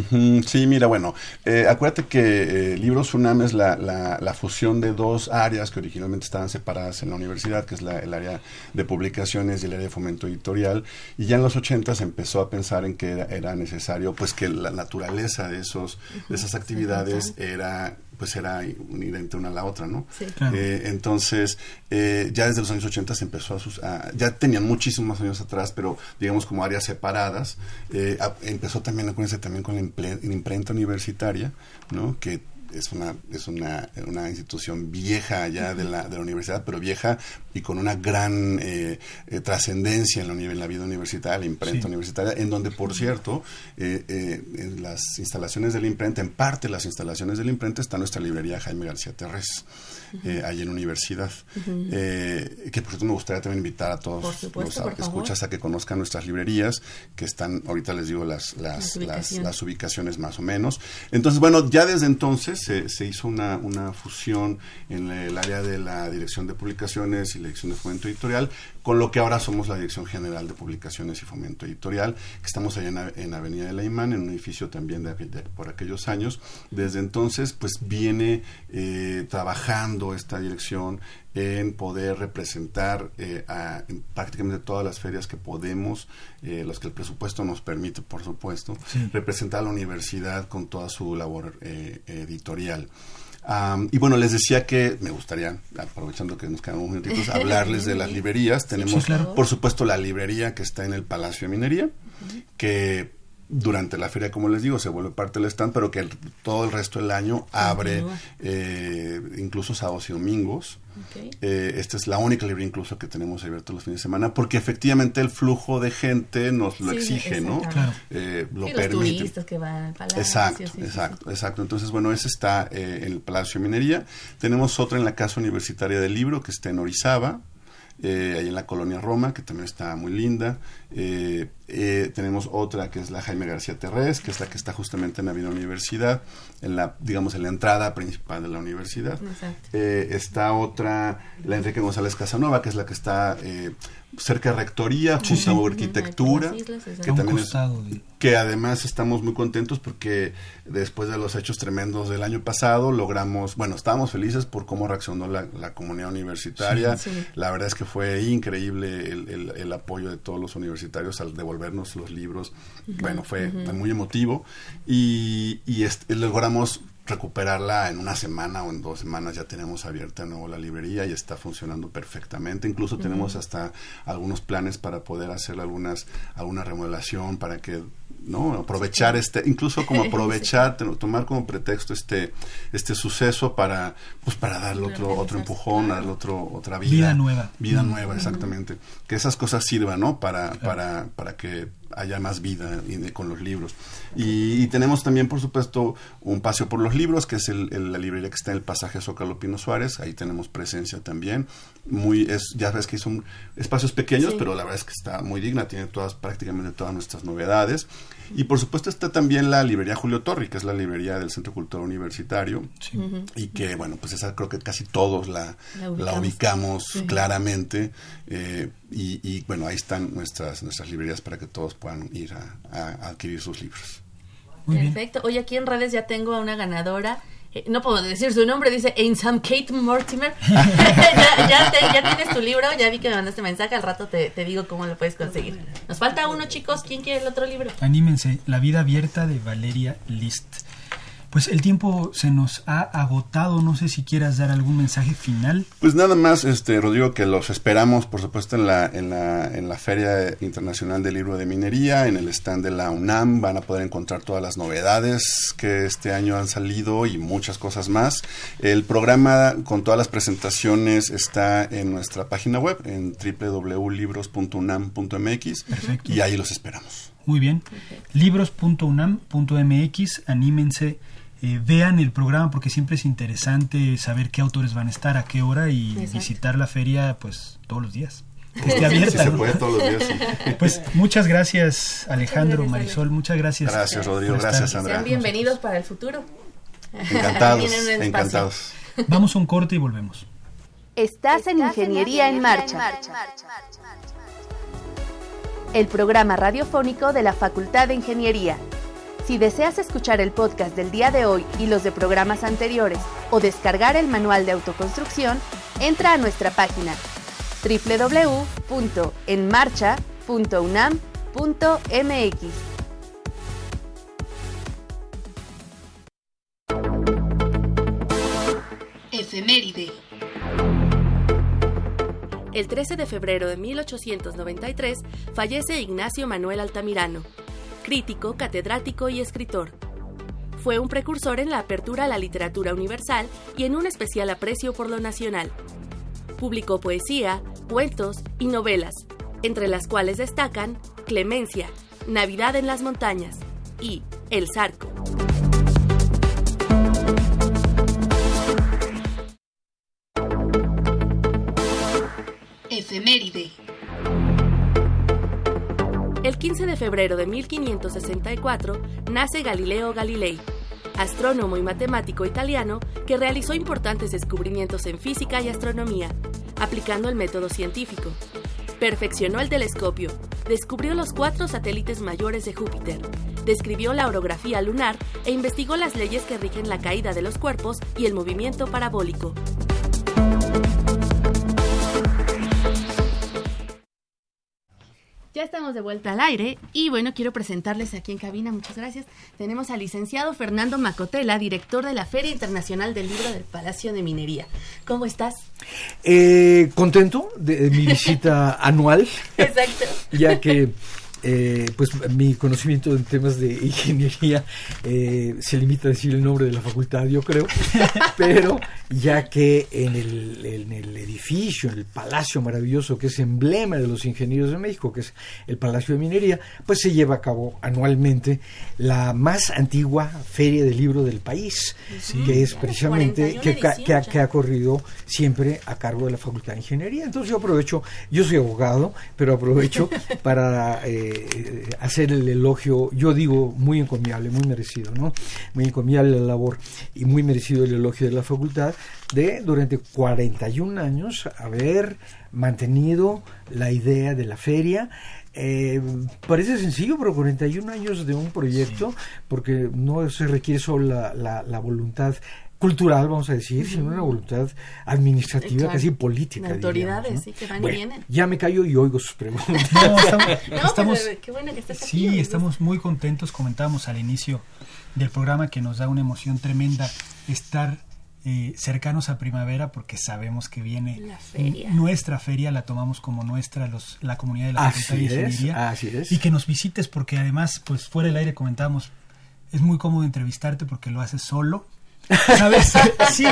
Sí, mira, bueno, eh, acuérdate que eh, Libros UNAM es la, la, la fusión de dos áreas que originalmente estaban separadas en la universidad, que es la- el área de publicaciones y el área de fomento editorial, y ya en los 80 se empezó a pensar en que era, era necesario, pues que la naturaleza de esos de esas actividades era pues era inherente una a la otra, ¿no? Sí. Claro. Eh, entonces, eh, ya desde los años 80 se empezó a, sus- a- Ya tenían muchísimos años atrás, pero digamos como áreas separadas. Eh, a- empezó también, acuérdense, también con la, imple- la imprenta universitaria, ¿no? Que es una es una, una institución vieja ya de, la, de la universidad, pero vieja y con una gran eh, eh, trascendencia en la, en la vida universitaria, la imprenta Sí. universitaria, en donde, por cierto, eh, eh, en las instalaciones de la imprenta, en parte las instalaciones de la imprenta, está nuestra librería Jaime García Terrés, eh, ahí en la universidad. Eh, que por cierto me gustaría también invitar a todos supuesto, los favor. escuchas a que conozcan nuestras librerías, que están, ahorita les digo las, Las ubicaciones. las ubicaciones más o menos. Entonces, bueno, ya desde entonces se, se hizo una, una fusión en el área de la dirección de publicaciones y la dirección de fomento editorial, con lo que ahora somos la Dirección General de Publicaciones y Fomento Editorial, que estamos allá en, en Avenida de la Imán, en un edificio también de, de- por aquellos años. Desde entonces, pues viene eh, trabajando esta dirección en poder representar eh, a, en prácticamente todas las ferias que podemos, eh, los que el presupuesto nos permite, por supuesto, Sí. representar a la universidad con toda su labor eh, editorial. Y bueno, les decía que me gustaría, aprovechando que nos quedan unos minutitos, hablarles de las librerías. Tenemos, Sí, claro. por supuesto, la librería que está en el Palacio de Minería, que durante la feria, como les digo, se vuelve parte del stand, pero que el- todo el resto del año abre, eh, incluso sábados y domingos. Eh, esta es la única librería incluso que tenemos abierto los fines de semana, porque efectivamente el flujo de gente nos lo Sí, exige, ¿no? Claro. Eh, lo Sí, los permite. turistas que van al palacio. Exacto, sí, sí, sí. exacto, exacto. Entonces, bueno, ese está eh, en el Palacio de Minería. Tenemos otra en la Casa Universitaria del Libro, que está en Orizaba, eh, ahí en la colonia Roma, que también está muy linda. Eh, eh, tenemos otra que es la Jaime García Terrés, que es la que está justamente en la Avenida Universidad, en la, digamos, en la entrada principal de la universidad. Eh, está otra, la Enrique González Casanova, que es la que está cerca de Rectoría, Sí, junto a sí. Arquitectura, islas, que también es que además estamos muy contentos porque después de los hechos tremendos del año pasado logramos, bueno, estábamos felices por cómo reaccionó la, la comunidad universitaria. Sí. La verdad es que fue increíble el, el- el apoyo de todos los universitarios al devolvernos los libros. bueno, fue, muy emotivo y, y logramos recuperarla en una semana o en dos semanas ya tenemos abierta de nuevo la librería y está funcionando perfectamente. Incluso tenemos hasta algunos planes para poder hacer algunas alguna remodelación para que no aprovechar este incluso como aprovechar tomar como pretexto este este suceso para pues para darle otro otro empujón darle otro otra vida Vida. nueva. vida nueva exactamente. Que esas cosas sirvan no para para para que haya más vida con los libros. Y, y tenemos también por supuesto un paseo por los libros que es el, el- la librería que está en el pasaje Zócalo Pino Suárez. Ahí tenemos presencia también. Muy es ya ves que son espacios pequeños Sí. pero la verdad es que está muy digna. Tiene todas prácticamente todas nuestras novedades y por supuesto está también la librería Julio Torri que es la librería del Centro Cultural Universitario Sí. y que bueno pues esa creo que casi todos la, La la ubicamos. Sí. claramente eh, y, y, bueno ahí están nuestras nuestras librerías para que todos puedan ir a, adquirir sus libros Muy bien. Perfecto. Oye, aquí en redes ya tengo a una ganadora. Eh, no puedo decir su nombre, dice Ainsam Kate Mortimer. ya, ya, ya, tienes tu libro, ya vi que me mandaste mensaje, al rato te, te, digo cómo lo puedes conseguir. Nos falta uno, chicos. ¿Quién quiere el otro libro? Anímense, La vida abierta de Valeria List. Pues el tiempo se nos ha agotado, no sé si quieras dar algún mensaje final. Pues nada más, este Rodrigo, que los esperamos, por supuesto, en la, en la, en la Feria Internacional del Libro de Minería, en el stand de la UNAM, van a poder encontrar todas las novedades que este año han salido y muchas cosas más. El programa con todas las presentaciones está en nuestra página web, en www.libros.unam.mx, y ahí los esperamos. Muy bien. Libros.unam.mx, anímense eh, vean el programa porque siempre es interesante saber qué autores van a estar, a qué hora y visitar la feria pues todos los días. Que esté abierta. se puede todos los días. Pues muchas gracias Alejandro, Marisol, muchas gracias. Gracias Rodrigo, gracias Sandra. Sean bienvenidos para el futuro. Encantados, encantados. Vamos a un corte y volvemos. Estás en Ingeniería en Marcha. El programa radiofónico de la Facultad de Ingeniería. Si deseas escuchar el podcast del día de hoy y los de programas anteriores o descargar el manual de autoconstrucción, entra a nuestra página www.enmarcha.unam.mx. Efeméride. El 13 de febrero de 1893 fallece Ignacio Manuel Altamirano, crítico, catedrático y escritor. Fue un precursor en la apertura a la literatura universal y en un especial aprecio por lo nacional. Publicó poesía, cuentos y novelas, entre las cuales destacan Clemencia, Navidad en las montañas y El Zarco. Efeméride. El 15 de febrero de 1564 nace Galileo Galilei, astrónomo y matemático italiano que realizó importantes descubrimientos en física y astronomía, aplicando el método científico. Perfeccionó el telescopio, descubrió los cuatro satélites mayores de Júpiter, describió la orografía lunar e investigó las leyes que rigen la caída de los cuerpos y el movimiento parabólico. Ya estamos de vuelta al aire y bueno, quiero presentarles aquí en cabina, muchas gracias. Tenemos al licenciado Fernando Macotela, director de la Feria Internacional del Libro del Palacio de Minería. ¿Cómo estás? Eh, contento de mi visita anual. Exacto. Ya que eh, pues mi conocimiento en temas de ingeniería eh, se limita a decir el nombre de la facultad, yo creo, pero ya que en el, en el edificio, en el palacio maravilloso que es emblema de los ingenieros de México, que es el Palacio de Minería, pues se lleva a cabo anualmente la más antigua feria del libro del país, que es precisamente que, que ha corrido siempre a cargo de la Facultad de Ingeniería. Entonces yo aprovecho, yo soy abogado, pero aprovecho para... Eh, eh, hacer el elogio, yo digo, muy encomiable, muy merecido, ¿no? Muy encomiable la labor y muy merecido el elogio de la facultad de durante 41 años haber mantenido la idea de la feria. Eh, parece sencillo, pero 41 años de un proyecto, porque no se requiere solo la, la, la voluntad cultural, vamos a decir, sino una voluntad administrativa, casi política. autoridades, sí, que van y vienen. Ya me callo y oigo sus preguntas. No, estamos, qué bueno que estés Sí, estamos muy contentos. Comentábamos al inicio del programa que nos da una emoción tremenda estar eh, cercanos a primavera porque sabemos que viene la feria. nuestra feria, la tomamos como nuestra los, la comunidad de la Facultad de Ingeniería. Así es. Y que nos visites porque además, pues fuera del aire comentábamos, es muy cómodo entrevistarte porque lo haces solo sabes, sí,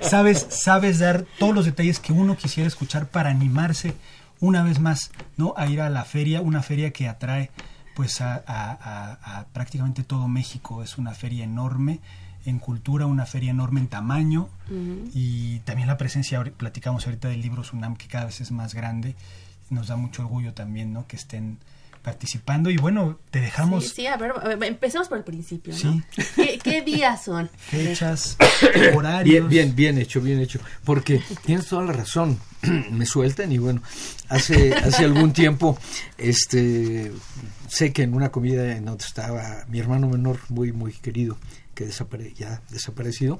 sabes, sabes dar todos los detalles que uno quisiera escuchar para animarse una vez más, ¿no? A ir a la feria, una feria que atrae pues a, prácticamente todo México. Es una feria enorme en cultura, una feria enorme en tamaño y también la presencia, platicamos ahorita del libro Sunam que cada vez es más grande. Nos da mucho orgullo también, ¿no? Que estén participando y bueno, te dejamos... Sí, a ver, empecemos por el principio, ¿no? Sí. ¿Qué, días son? Fechas, horarios. Bien, bien, bien hecho, bien hecho, porque tienes toda la razón, me sueltan y bueno, hace, hace algún tiempo, este, sé que en una comida en donde estaba mi hermano menor, muy, muy querido, que desapare ya desaparecido,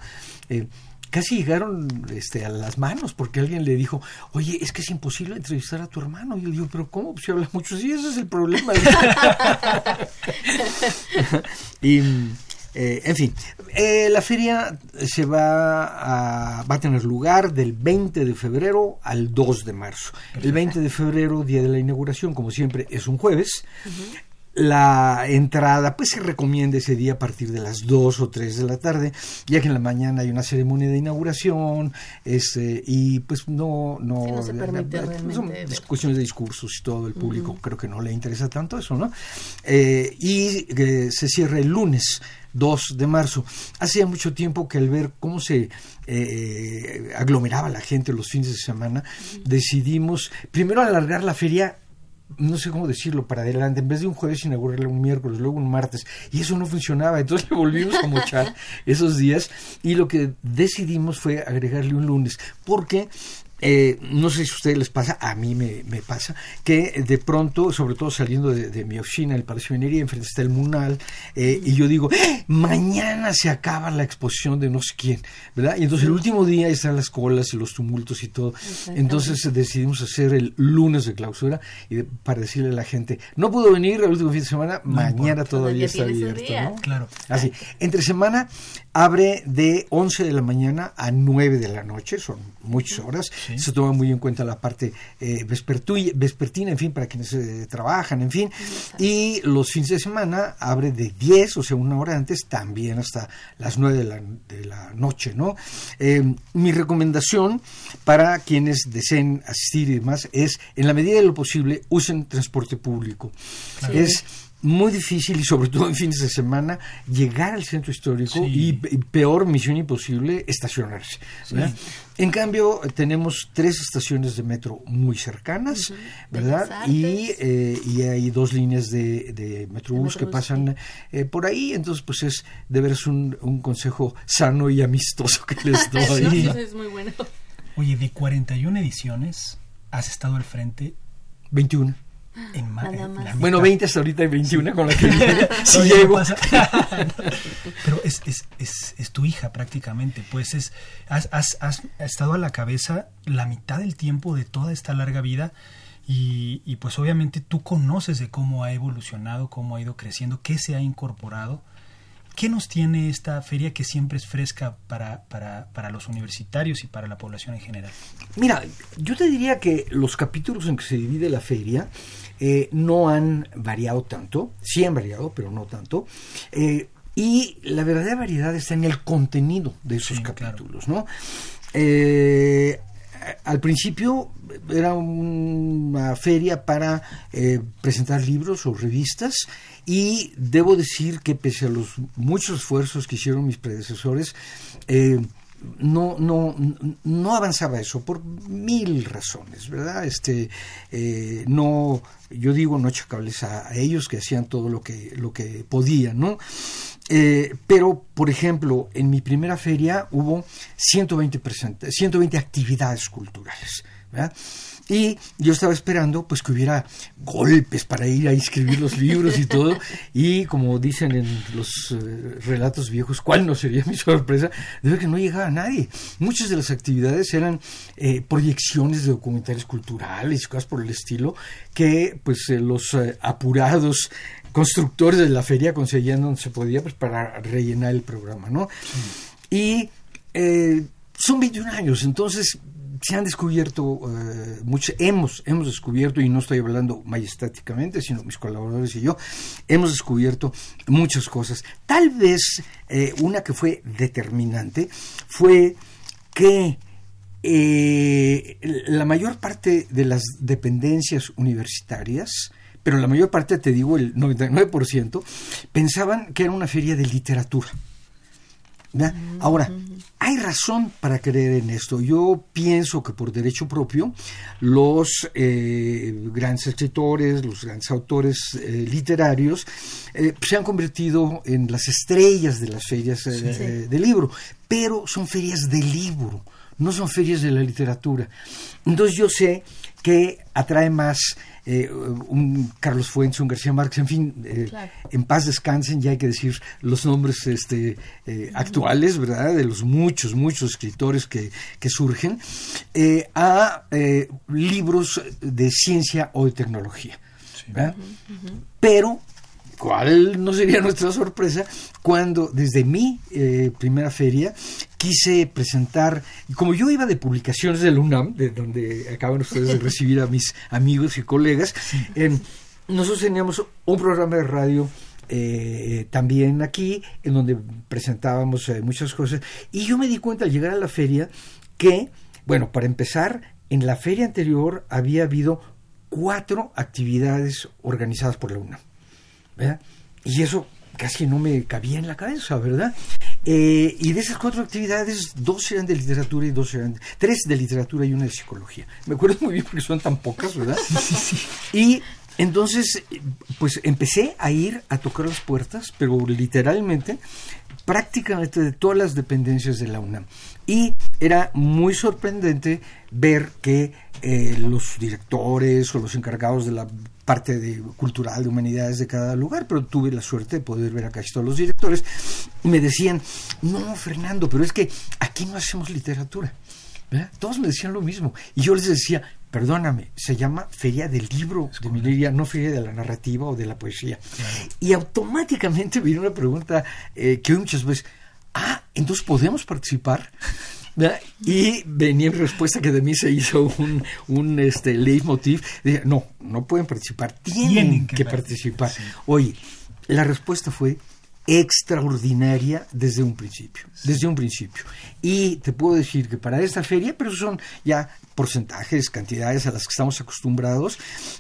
eh, casi llegaron este, a las manos porque alguien le dijo, oye, es que es imposible entrevistar a tu hermano. Y yo digo, pero ¿cómo? Pues si habla mucho. Sí, ese es el problema. y, eh, en fin, eh, la feria se va a, va a tener lugar del 20 de febrero al 2 de marzo. El 20 de febrero, día de la inauguración, como siempre, es un jueves la entrada pues se recomienda ese día a partir de las 2 o 3 de la tarde, ya que en la mañana hay una ceremonia de inauguración este, y pues no... no, se permite son cuestiones de discursos y todo, el público creo que no le interesa tanto eso, ¿no? Eh, y eh, se cierra el lunes 2 de marzo. Hacía mucho tiempo que al ver cómo se eh, aglomeraba la gente los fines de semana, decidimos primero alargar la feria no sé cómo decirlo, para adelante. En vez de un jueves inaugurarle un miércoles, luego un martes. Y eso no funcionaba. Entonces le volvimos a mochar esos días. Y lo que decidimos fue agregarle un lunes. Porque eh, no sé si a ustedes les pasa, a mí me, pasa, que de pronto, sobre todo saliendo de, mi oficina, el Palacio de Minería, enfrente está el Munal, eh, y yo digo, ¡Eh! mañana se acaba la exposición de no sé quién, ¿verdad? Y entonces el último día están las colas y los tumultos y todo. Entonces decidimos hacer el lunes de clausura y para decirle a la gente, no pudo venir el último fin de semana, mañana todavía, está abierto, ¿no? Claro. Así, entre semana abre de 11 de la mañana a 9 de la noche, son muchas horas. Se toma muy en cuenta la parte eh, vespertina, en fin, para quienes eh, trabajan, en fin. Y los fines de semana abre de 10, o sea, una hora antes, también hasta las 9 de la, de la noche, ¿no? Eh, mi recomendación para quienes deseen asistir y demás es, en la medida de lo posible, usen transporte público. Es muy difícil y sobre todo en fines de semana llegar al centro histórico y, peor misión imposible estacionarse. En cambio tenemos tres estaciones de metro muy cercanas, ¿verdad? Y, eh, y, hay dos líneas de, de metrobús que pasan eh, por ahí, entonces pues es de veras un, un consejo sano y amistoso que les doy. es muy bueno. Oye, de 41 ediciones has estado al frente 21. En bueno, 20 hasta ahorita y 21 con la que si llego. Pero es, es, es, es, tu hija prácticamente, pues es has, has, has, estado a la cabeza la mitad del tiempo de toda esta larga vida y, y pues obviamente tú conoces de cómo ha evolucionado, cómo ha ido creciendo, qué se ha incorporado. ¿Qué nos tiene esta feria que siempre es fresca para, para, para, los universitarios y para la población en general? Mira, yo te diría que los capítulos en que se divide la feria eh, no han variado tanto, sí han variado, pero no tanto. Eh, y la verdadera variedad está en el contenido de esos capítulos, ¿no? Eh, al principio era una feria para presentar libros o revistas y debo decir que pese a los muchos esfuerzos que hicieron mis predecesores, eh, no, no, no avanzaba eso por mil razones, ¿verdad? Este, eh, no, yo digo no echacables a, ellos que hacían todo lo que, lo que podían, ¿no? Eh, pero, por ejemplo, en mi primera feria hubo 120, 120 actividades culturales, ¿verdad? Y yo estaba esperando pues que hubiera golpes para ir a inscribir los libros y todo. Y como dicen en los eh, relatos viejos, ¿cuál no sería mi sorpresa? De ver que no llegaba nadie. Muchas de las actividades eran eh, proyecciones de documentales culturales y cosas por el estilo que pues eh, los apurados constructores de la feria conseguían donde se podía pues para rellenar el programa, ¿no? Y son 21 años, entonces se han descubierto eh, hemos, hemos descubierto, y no estoy hablando majestáticamente, sino mis colaboradores y yo, hemos descubierto muchas cosas. Tal vez eh, una que fue determinante fue que eh, la mayor parte de las dependencias universitarias, pero la mayor parte, te digo, el 99%, pensaban que era una feria de literatura. Ahora, hay razón para creer en esto. Yo pienso que por derecho propio los eh, grandes escritores, los grandes autores eh, literarios eh, se han convertido en las estrellas de las ferias de libro, pero son ferias de libro, no son ferias de la literatura. Entonces yo sé que atrae más eh, un Carlos Fuentes, un García Márquez, en fin, eh, en paz descansen, ya hay que decir los nombres este, eh, actuales, ¿verdad? De los muchos, muchos escritores que, que surgen, a libros de ciencia o de tecnología. Pero ¿Cuál no sería nuestra sorpresa cuando desde mi eh, primera feria quise presentar, como yo iba de publicaciones del UNAM, de donde acaban ustedes de recibir a mis amigos y colegas, nosotros teníamos un programa de radio eh, también aquí, en donde presentábamos eh, muchas cosas, y yo me di cuenta al llegar a la feria que, bueno, para empezar, en la feria anterior había habido cuatro actividades organizadas por la UNAM. Y eso casi no me cabía en la cabeza, ¿verdad? Eh, y de esas cuatro actividades, dos eran de literatura y dos eran, tres de literatura y una de psicología. Me acuerdo muy bien porque son tan pocas, ¿verdad? Sí, sí. Y entonces, pues empecé a ir a tocar las puertas, pero literalmente, prácticamente de todas las dependencias de la UNAM. Y era muy sorprendente ver que eh, los directores o los encargados de la parte de, cultural de humanidades de cada lugar, pero tuve la suerte de poder ver a casi todos los directores y me decían, no, Fernando, pero es que aquí no hacemos literatura. Todos me decían lo mismo. Y yo les decía, perdóname, se llama Feria del Libro de Mileria, no Feria de la Narrativa o de la Poesía. Y automáticamente vino una pregunta eh, que hoy muchas veces, ah, entonces podemos participar. Y venía en respuesta que de mí se hizo un, un este, leitmotiv. Dije, no, no pueden participar, tienen, que, participar. Oye, la respuesta fue extraordinaria desde un principio, desde un principio. Y te puedo decir que para esta feria, pero son ya porcentajes, cantidades a las que estamos acostumbrados,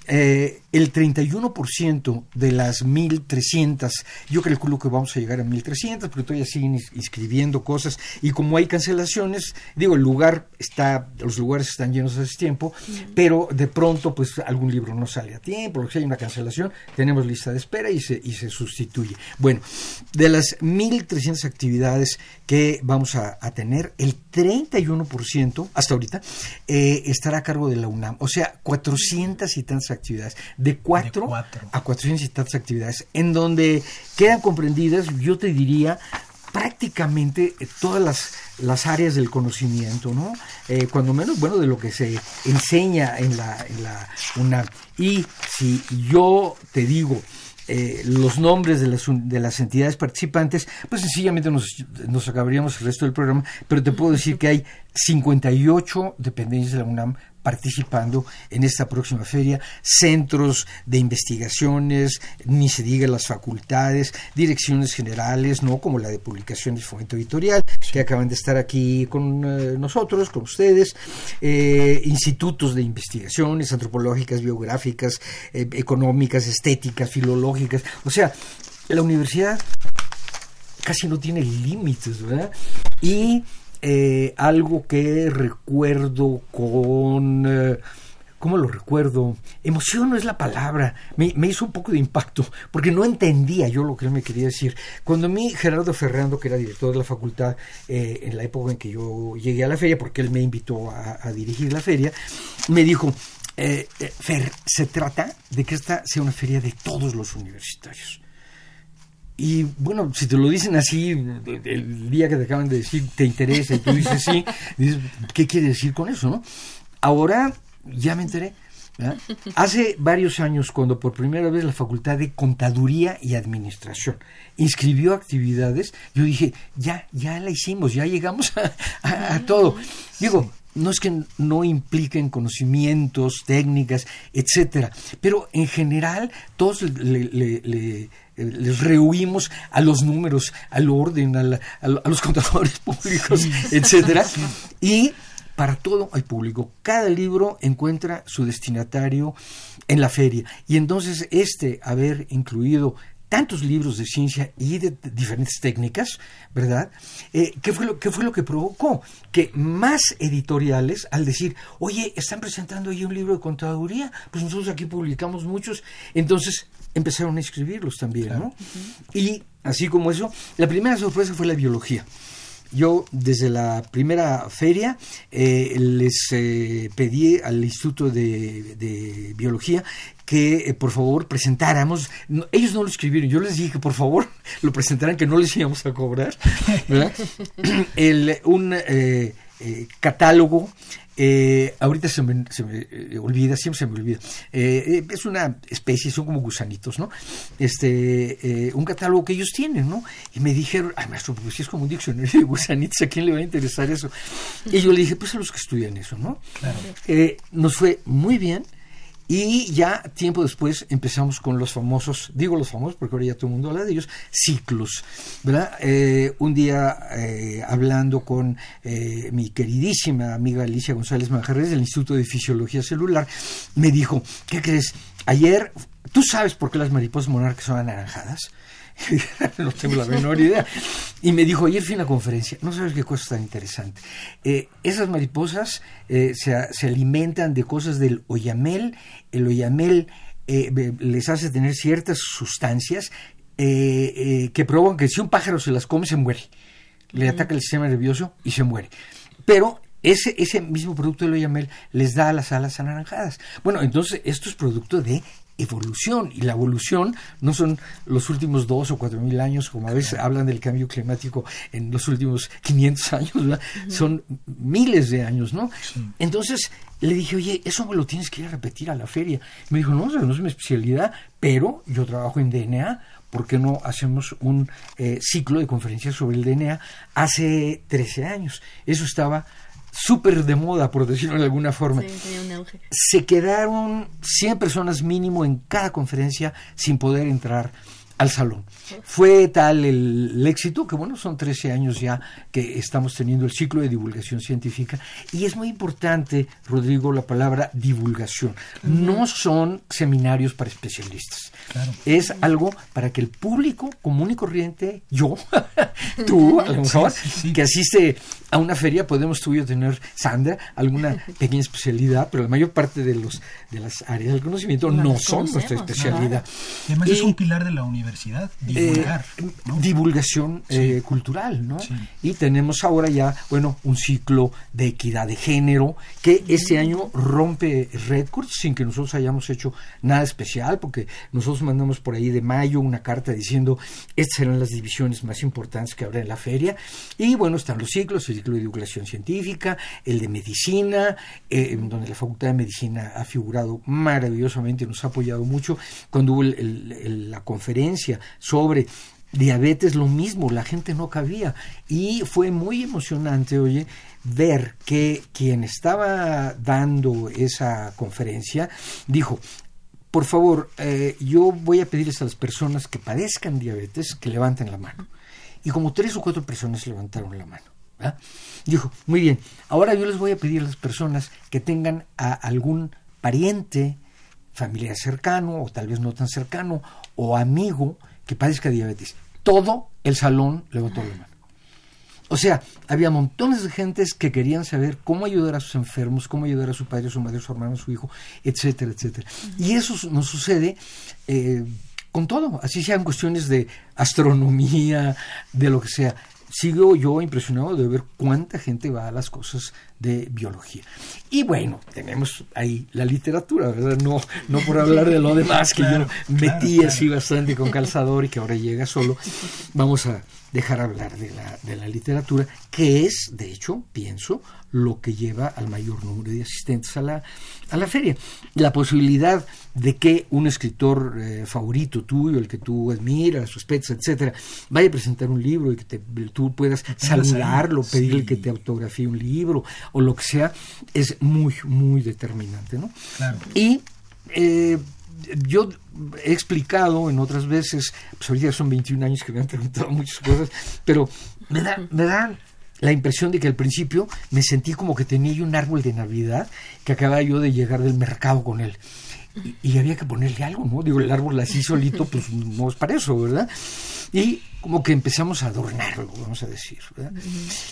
eh, el 31% de las 1.300, yo calculo que vamos a llegar a 1.300, porque todavía siguen inscribiendo cosas, y como hay cancelaciones, digo, el lugar está, los lugares están llenos hace tiempo, pero de pronto, pues algún libro no sale a tiempo, lo que hay una cancelación, tenemos lista de espera y se, y se sustituye. Bueno, de las 1.300 actividades que vamos a, a tener, el 31% hasta ahorita, eh, estará a cargo de la UNAM. O sea, 400 y tantas actividades. De 4 a 400 y tantas actividades, en donde quedan comprendidas, yo te diría, prácticamente todas las, las áreas del conocimiento, ¿no? Eh, cuando menos, bueno, de lo que se enseña en la, en la UNAM. Y si yo te digo, eh, los nombres de las, de las entidades participantes, pues sencillamente nos, nos acabaríamos el resto del programa, pero te puedo decir que hay 58 dependencias de la UNAM participando en esta próxima feria, centros de investigaciones, ni se diga las facultades, direcciones generales, no como la de publicaciones y fomento editorial, que acaban de estar aquí con eh, nosotros, con ustedes, eh, institutos de investigaciones antropológicas, biográficas, eh, económicas, estéticas, filológicas, o sea, la universidad casi no tiene límites, ¿verdad? Y eh, algo que recuerdo con... Eh, ¿Cómo lo recuerdo? Emoción no es la palabra. Me, hizo un poco de impacto porque no entendía yo lo que él me quería decir. Cuando a mí Gerardo Ferrando, que era director de la facultad eh, en la época en que yo llegué a la feria, porque él me invitó a, dirigir la feria, me dijo, Fer, se trata de que esta sea una feria de todos los universitarios. Y bueno, si te lo dicen así, el día que te acaban de decir te interesa y tú dices sí, dices, ¿qué quiere decir con eso? no Ahora ya me enteré. Hace varios años, cuando por primera vez la Facultad de Contaduría y Administración inscribió actividades, yo dije, ya, ya la hicimos, ya llegamos a, todo. Digo, no es que no impliquen conocimientos, técnicas, etcétera, pero en general todos le les rehuimos a los números, al orden, a, los contadores públicos, etcétera. Y para todo hay público. Cada libro encuentra su destinatario en la feria. Y entonces este haber incluido tantos libros de ciencia y de diferentes técnicas, ¿verdad? Eh, ¿qué, fue lo, ¿Qué fue lo que provocó? Que más editoriales, al decir, oye, están presentando ahí un libro de contaduría, pues nosotros aquí publicamos muchos, entonces empezaron a escribirlos también, ¿no? Y así como eso, la primera sorpresa fue la biología. yo desde la primera feria eh, les eh, pedí al Instituto de, de Biología que eh, por favor presentáramos, no, ellos no lo escribieron, yo les dije que por favor lo presentaran, que no les íbamos a cobrar, ¿verdad? El, un eh, eh, catálogo eh, ahorita se me, se me eh, olvida, siempre se me olvida. Eh, es una especie, son como gusanitos, ¿no? Este, un catálogo que ellos tienen, ¿no? Y me dijeron, ay, maestro, pues si es como un diccionario de gusanitos, ¿a quién le va a interesar eso? Y yo le dije, pues a los que estudian eso, ¿no? Claro. Eh, nos fue muy bien. Y ya tiempo después empezamos con los famosos, digo los famosos porque ahora ya todo el mundo habla de ellos, ciclos, ¿verdad? Eh, un día eh, hablando con eh, mi queridísima amiga Alicia González Manjarres del Instituto de Fisiología Celular, me dijo, ¿qué crees? Ayer, ¿tú sabes por qué las mariposas monarcas son anaranjadas? no tengo la menor idea. Y me dijo, ayer fui a una conferencia, no sabes qué cosa tan interesante. Eh, esas mariposas eh, se, se, alimentan de cosas del oyamel, el oyamel eh, les hace tener ciertas sustancias que provocan que si un pájaro se las come se muere. Le ataca el sistema nervioso y se muere. Pero ese, ese mismo producto del oyamel les da las alas anaranjadas. Bueno, entonces esto es producto de evolución. Y la evolución no son los últimos dos o cuatro mil años como a veces hablan del cambio climático en los últimos 500 años ¿verdad? Uh -huh. son miles de años no sí. entonces le dije oye eso me lo tienes que ir a repetir a la feria me dijo no no es mi especialidad pero yo trabajo en DNA ¿por qué no hacemos un eh, ciclo de conferencias sobre el DNA hace 13 años eso estaba súper de moda, por decirlo de alguna forma. Sí, un auge. Se quedaron 100 personas mínimo en cada conferencia sin poder entrar al salón. Fue tal el, el, éxito que, bueno, son 13 años ya que estamos teniendo el ciclo de divulgación científica y es muy importante, Rodrigo, la palabra divulgación. Uh -huh. No son seminarios para especialistas. Claro. Es algo para que el público común y corriente, yo, tú, a lo mejor, sí, sí, sí. que asiste a una feria, podemos tú y yo tener, Sandra, alguna pequeña especialidad, pero la mayor parte de, los, de las áreas del conocimiento no, no son nuestra especialidad. Y además y, es un pilar de la universidad, divulgar. Eh, ¿no? Divulgación eh, cultural, ¿no? Y tenemos ahora ya, bueno, un ciclo de equidad de género que este año rompe récords sin que nosotros hayamos hecho nada especial, porque nosotros mandamos por ahí de mayo una carta diciendo estas serán las divisiones más importantes que habrá en la feria. Y bueno, están los ciclos, el de divulgación científica, el de medicina, eh, donde la Facultad de Medicina ha figurado maravillosamente, nos ha apoyado mucho. Cuando hubo la conferencia sobre diabetes, lo mismo, la gente no cabía. Y fue muy emocionante, oye, ver que quien estaba dando esa conferencia dijo, por favor, eh, yo voy a pedirles a las personas que padezcan diabetes que levanten la mano. Y como tres o cuatro personas levantaron la mano. ¿Verdad? Dijo, muy bien, ahora yo les voy a pedir a las personas que tengan a algún pariente, familiar cercano, o tal vez no tan cercano, o amigo que padezca diabetes. Todo el salón levantó la mano. O sea, había montones de gentes que querían saber cómo ayudar a sus enfermos, cómo ayudar a su padre, a su madre, a su hermano, a su hijo, etcétera, etcétera. Uh -huh. Y eso nos sucede eh, con todo, así sean cuestiones de astronomía, de lo que sea. Sigo yo impresionado de ver cuánta gente va a las cosas de biología. Y bueno, tenemos ahí la literatura, ¿verdad? No, no por hablar de lo demás que claro, yo metí claro, así claro. bastante con calzador y que ahora llega solo. Vamos a dejar hablar de la, de la literatura, que es, de hecho, pienso, lo que lleva al mayor número de asistentes a la, a la feria. La posibilidad de que un escritor eh, favorito tuyo, el que tú admiras, respetas, etcétera, vaya a presentar un libro y que te, tú puedas saludarlo, pedirle sí. que te autografíe un libro o lo que sea, es muy, muy determinante, ¿no? Claro. Y eh, yo he explicado en otras veces, pues ahorita son 21 años que me han preguntado muchas cosas, pero me da, me da la impresión de que al principio me sentí como que tenía yo un árbol de Navidad que acababa yo de llegar del mercado con él. Y, había que ponerle algo, ¿no? Digo, el árbol así solito, pues no es para eso, ¿verdad? Y como que empezamos a adornarlo, vamos a decir.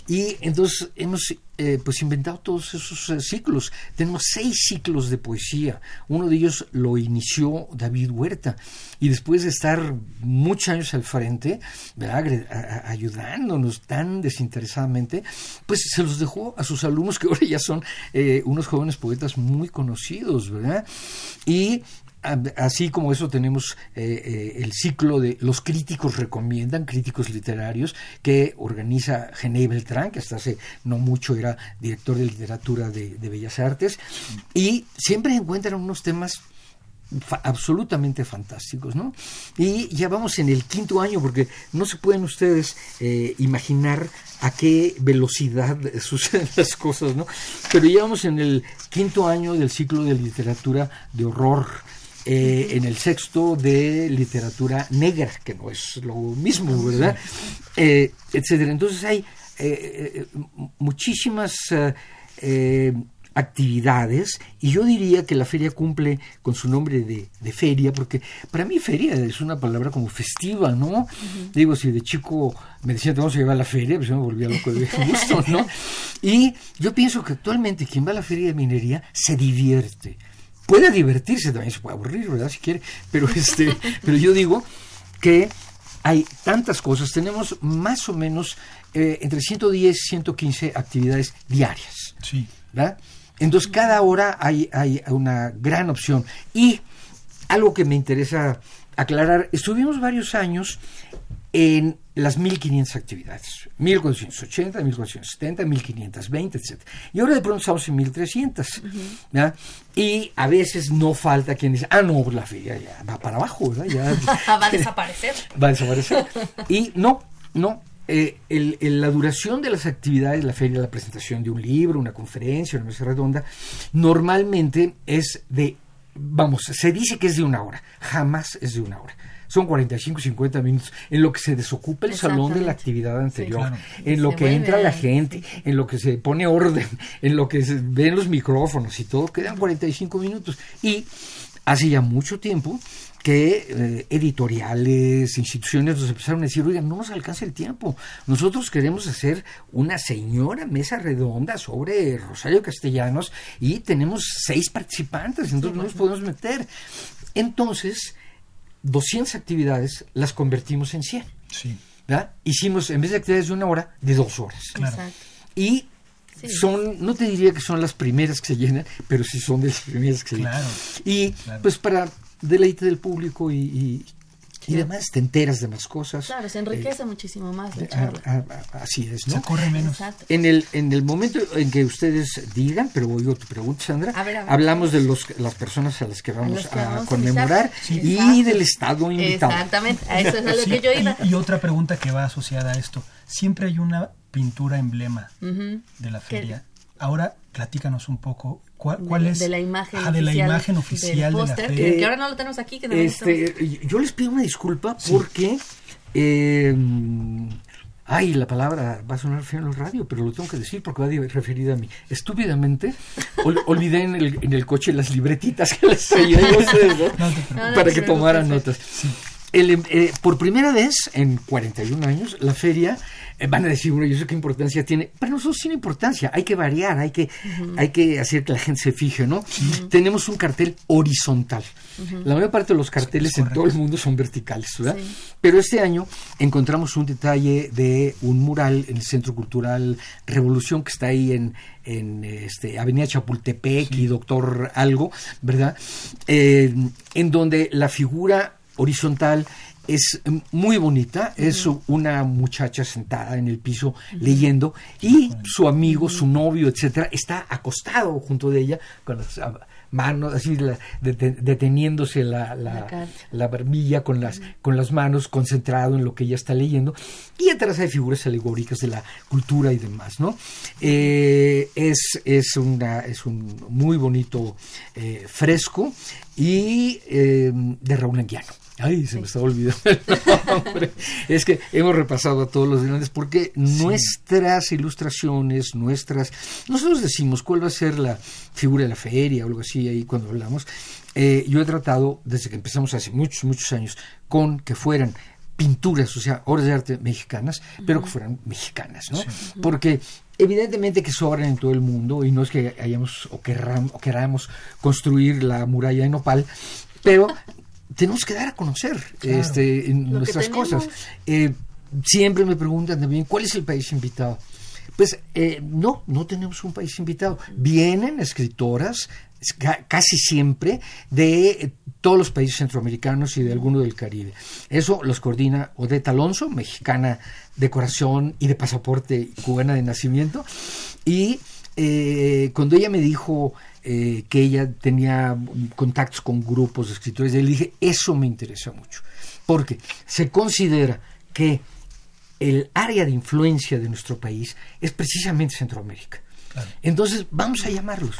Y entonces hemos eh, pues inventado todos esos eh, ciclos. Tenemos seis ciclos de poesía. Uno de ellos lo inició David Huerta y después de estar muchos años al frente, ayudándonos tan desinteresadamente, pues se los dejó a sus alumnos que ahora ya son eh, unos jóvenes poetas muy conocidos, ¿verdad? Y así como eso tenemos eh, eh, el ciclo de los críticos recomiendan, críticos literarios, que organiza Gené Beltrán, que hasta hace no mucho era director de literatura de, Bellas Artes, y siempre encuentran unos temas absolutamente fantásticos, ¿no? Y ya vamos en el quinto año, porque no se pueden ustedes eh, imaginar a qué velocidad suceden las cosas, ¿no? Pero ya vamos en el quinto año del ciclo de literatura de horror, eh, en el sexto de literatura negra, que no es lo mismo, ¿verdad? Eh, etcétera. Entonces hay eh, muchísimas actividades y yo diría que la feria cumple con su nombre de, feria, porque para mí feria es una palabra como festiva, ¿no? Digo, si de chico me decían, te vamos a llevar a la feria, pues yo me volvía loco de gusto, ¿no? Y yo pienso que actualmente quien va a la feria de minería se divierte puede divertirse, también se puede aburrir, ¿verdad? Si quiere, pero, este, pero yo digo que hay tantas cosas, tenemos más o menos eh, entre 110 y 115 actividades diarias. Sí. ¿verdad? Entonces, cada hora hay, hay una gran opción. Y algo que me interesa aclarar, estuvimos varios años en las 1500 actividades, 1480, 1470, 1520, etc. Y ahora de pronto estamos en 1300. Y a veces no falta quien dice, ah, no, la feria ya va para abajo, ¿verdad? Ya, va a desaparecer. Va a desaparecer. Y no, no. Eh, la duración de las actividades, la feria, la presentación de un libro, una conferencia, una mesa redonda, normalmente es de, vamos, se dice que es de una hora, jamás es de una hora son 45, 50 minutos, en lo que se desocupa el salón de la actividad anterior, en lo que entra la gente, en lo que se pone orden, en lo que se ven los micrófonos y todo, quedan 45 minutos. Y hace ya mucho tiempo que eh, editoriales, instituciones nos empezaron a decir, oigan, no nos alcanza el tiempo. Nosotros queremos hacer una señora mesa redonda sobre Rosario Castellanos y tenemos seis participantes, entonces no nos podemos meter. Entonces, 200 actividades las convertimos en 100. Sí. Hicimos, en vez de actividades de una hora, de dos horas. Y son, no te diría que son las primeras que se llenan, pero sí son de las primeras que se llenan. Y pues para deleite del público y, y además te enteras de más cosas. Claro, se enriquece eh, muchísimo más la charla. así es, ¿no? Se corre menos. En el, en el momento en que ustedes digan, pero oigo tu pregunta, Sandra, hablamos de los, las personas a las que vamos a, conmemorar y del Estado invitado. Exactamente, a eso es a lo que yo iba. Y, otra pregunta que va asociada a esto, siempre hay una pintura emblema de la feria. Ahora platícanos un poco cuál, es de la imagen ah, de la imagen oficial de la feria. que ahora no lo tenemos aquí este, yo les pido una disculpa porque eh, ay la palabra va a sonar feo en el radio pero lo tengo que decir porque va referida a mí. Estúpidamente olvidé en el, en el, coche las libretitas que les traía para que tomaran notas. Eh, por primera vez en 41 años la feria van a decir, bueno, yo sé qué importancia tiene. Para nosotros tiene importancia, hay que variar, hay que, hay que hacer que la gente se fije, ¿no? Tenemos un cartel horizontal. La mayor parte de los carteles en todo el mundo son verticales, ¿verdad? Pero este año encontramos un detalle de un mural en el Centro Cultural Revolución que está ahí en, en este, Avenida Chapultepec y Doctor Algo, ¿verdad? Eh, en donde la figura horizontal es muy bonita, es una muchacha sentada en el piso leyendo y su amigo, su novio, etcétera, está acostado junto de ella con las manos así deteniéndose la, la, barbilla con las con las manos concentrado en lo que ella está leyendo. Y atrás hay figuras alegóricas de la cultura y demás no eh, es es una es un muy bonito eh, fresco y eh, de Raúl Anguiano Ay, se me estaba olvidando el nombre. es que hemos repasado a todos los grandes porque nuestras ilustraciones, nuestras... Nosotros decimos cuál va a ser la figura de la feria o algo así ahí cuando hablamos. Eh, yo he tratado, desde que empezamos hace muchos, muchos años, con que fueran pinturas, o sea, obras de arte mexicanas, pero que fueran mexicanas, ¿no? Porque evidentemente que sobran en todo el mundo y no es que hayamos o, querramos, o queramos construir la muralla de nopal, pero tenemos que dar a conocer este, nuestras cosas. Eh, siempre me preguntan también, ¿cuál es el país invitado? Pues eh, no, no tenemos un país invitado. Vienen escritoras casi siempre de todos los países centroamericanos y de alguno del Caribe. Eso los coordina Odette Alonso, mexicana de corazón y de pasaporte cubana de nacimiento. Y eh, cuando ella me dijo eh, que ella tenía contactos con grupos de escritores, le dije, eso me interesa mucho, porque se considera que el área de influencia de nuestro país es precisamente Centroamérica. Entonces, vamos a llamarlos.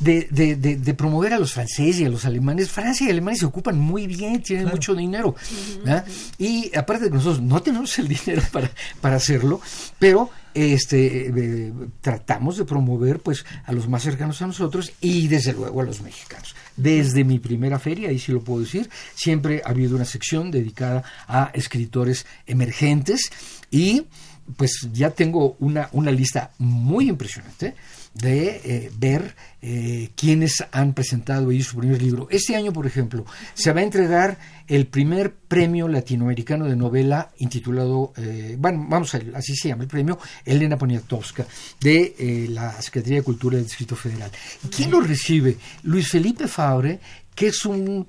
De, de, de, promover a los franceses y a los alemanes. Francia y Alemania se ocupan muy bien, tienen mucho dinero. Y aparte de que nosotros no tenemos el dinero para, para hacerlo, pero este, tratamos de promover pues a los más cercanos a nosotros y desde luego a los mexicanos. Desde mi primera feria, ahí sí lo puedo decir, siempre ha habido una sección dedicada a escritores emergentes y pues ya tengo una, una lista muy impresionante de eh, ver eh, quienes han presentado ahí su primer libro. Este año, por ejemplo, se va a entregar el primer premio latinoamericano de novela intitulado, eh, bueno, vamos a así se llama el premio, Elena Poniatowska, de la Secretaría de Cultura del Distrito Federal. ¿Quién lo recibe? Luis Felipe Fabre, que es un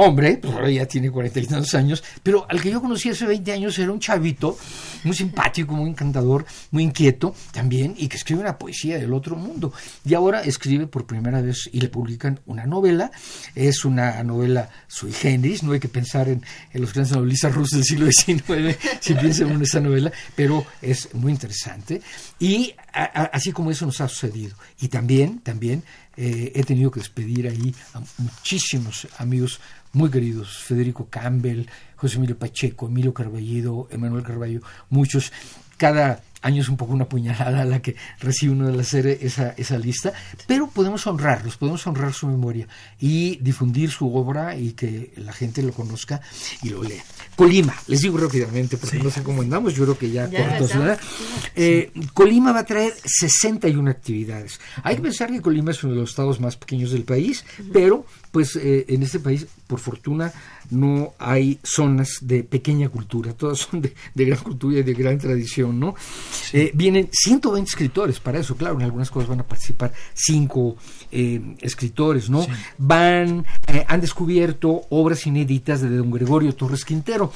hombre, pues ahora ya tiene cuarenta y tantos años, pero al que yo conocí hace 20 años era un chavito, muy simpático, muy encantador, muy inquieto también, y que escribe una poesía del otro mundo. Y ahora escribe por primera vez y le publican una novela, es una novela sui generis, no hay que pensar en, los grandes novelistas rusos del siglo XIX si piensan en esa novela, pero es muy interesante. Y así como eso nos ha sucedido. Y también, también eh, he tenido que despedir ahí a muchísimos amigos muy queridos, Federico Campbell, José Emilio Pacheco, Emilio Carballido, Emanuel Carballo, muchos, cada año es un poco una puñalada la que recibe uno de hacer esa, esa lista, pero podemos honrarlos, podemos honrar su memoria y difundir su obra y que la gente lo conozca y lo lea. Colima, les digo rápidamente porque no sé cómo andamos, yo creo que ya, ya eh, Colima va a traer 61 actividades. Hay que pensar que Colima es uno de los estados más pequeños del país, pero pues eh, en este país, por fortuna, no hay zonas de pequeña cultura, todas son de, gran cultura y de gran tradición, ¿no? Eh, vienen 120 escritores para eso, claro, en algunas cosas van a participar cinco eh, escritores, ¿no? Van, han descubierto obras inéditas de don Gregorio Torres Quintero.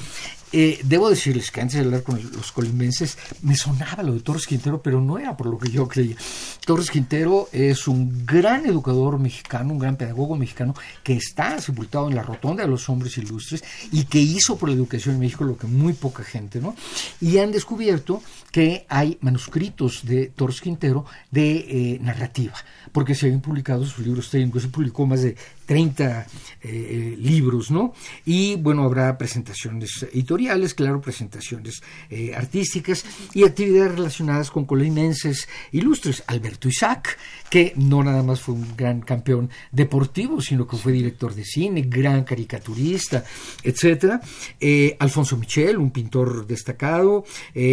Eh, debo decirles que antes de hablar con los colimenses me sonaba lo de Torres Quintero, pero no era por lo que yo creía. Torres Quintero es un gran educador mexicano, un gran pedagogo mexicano que está sepultado en la rotonda de los hombres ilustres y que hizo por la educación en México lo que muy poca gente, ¿no? Y han descubierto que hay manuscritos de Torres Quintero de eh, narrativa, porque se habían publicado sus libros técnicos, se publicó más de 30 eh, libros, ¿no? Y bueno, habrá presentaciones editoriales, claro, presentaciones eh, artísticas y actividades relacionadas con colinenses ilustres. Alberto Isaac, que no nada más fue un gran campeón deportivo, sino que fue director de cine, gran caricaturista, etcétera. Eh, Alfonso Michel, un pintor destacado,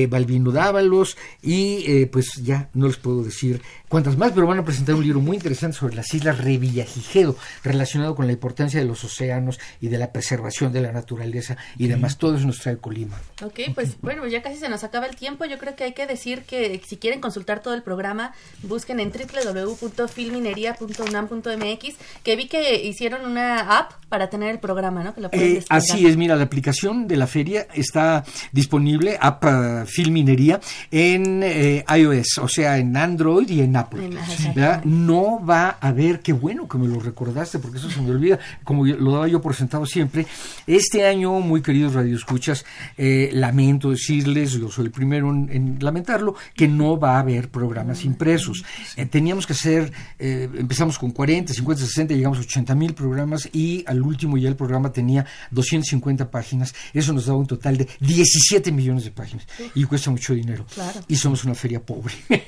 Balbino Dávalos, y pues ya no les puedo decir cuántas más, pero van a presentar un libro muy interesante sobre las islas Revillagigedo, relacionado con la importancia de los océanos y de la preservación de la naturaleza y demás. Todo eso nos trae Colima. Ok, pues bueno, ya casi se nos acaba el tiempo. Yo creo que hay que decir que si quieren consultar todo el programa, busquen en www.filminería.unam.mx, que vi que hicieron una app para tener el programa, ¿no? Eh, así es, mira, la aplicación de la feria está disponible, app uh, Filminería, en eh, iOS, o sea, en Android y en Apple. No va a haber, qué bueno que me lo recordaste, porque eso se me olvida, como lo daba yo por sentado siempre. Este año, muy queridos radioescuchas, eh, lamento decirles, yo soy el primero en, lamentarlo, que no va a haber programas impresos. Eh, teníamos que hacer, eh, empezamos con 40, 50, 60, llegamos a 80 mil programas y al último ya el programa tenía 250 páginas. Eso nos daba un total de 17 millones de páginas y cuesta mucho dinero dinero. Claro. Y somos una feria pobre.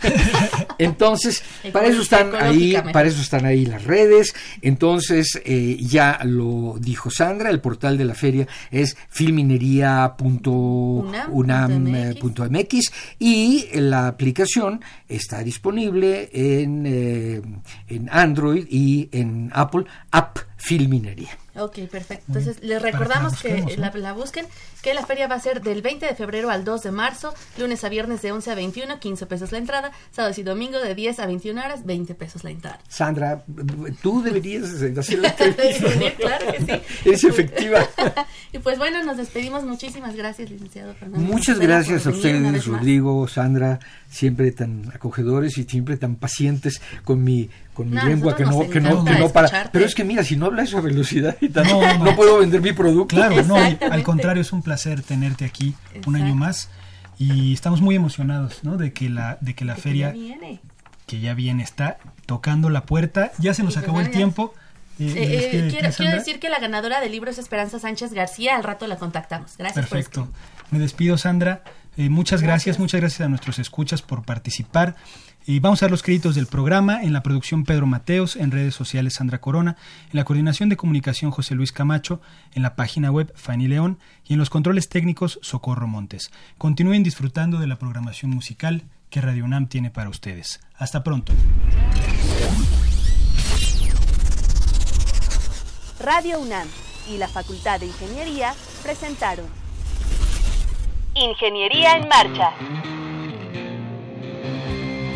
Entonces, para eso están ahí, para eso están ahí las redes. Entonces, eh, ya lo dijo Sandra, el portal de la feria es filminería.unam.mx y la aplicación está disponible en, eh, en Android y en Apple, App Filminería. Ok, perfecto. Entonces, les Para que la recordamos que, la, la busquen, que la feria va a ser del 20 de febrero al 2 de marzo, lunes a viernes de 11 a 21, 15 pesos la entrada, sábados y domingo de 10 a 21 horas, 20 pesos la entrada. Sandra, tú deberías hacer la entrevista. Claro que sí. Eres efectiva. y pues bueno, nos despedimos. Muchísimas gracias, licenciado Fernando. Muchas gracias a ustedes. Rodrigo, Sandra, siempre tan acogedores y siempre tan pacientes con mi con mi No, lengua que no que no que no para. Pero es que mira, si no hablas a velocidad No, no, no. puedo vender mi producto. Claro, no, al contrario, es un placer tenerte aquí un año más y estamos muy emocionados, ¿no? De que la, de que la Que feria ya viene. que ya viene está tocando la puerta. Ya se nos Y pues acabó el tiempo. Eh, Eh, ¿me eh, quiero, decir que la ganadora del libro es Esperanza Sánchez García. Al rato la contactamos. Gracias. por Perfecto. Me despido, Sandra. Eh, muchas gracias. Gracias. muchas gracias a nuestros escuchas por participar. Y vamos a ver los créditos del programa. En la producción Pedro Mateos, en redes sociales Sandra Corona, en la coordinación de comunicación José Luis Camacho, en la página web Fanny León y en los controles técnicos Socorro Montes. Continúen disfrutando de la programación musical que Radio UNAM tiene para ustedes. Hasta pronto. Radio UNAM y la Facultad de Ingeniería presentaron Ingeniería en Marcha.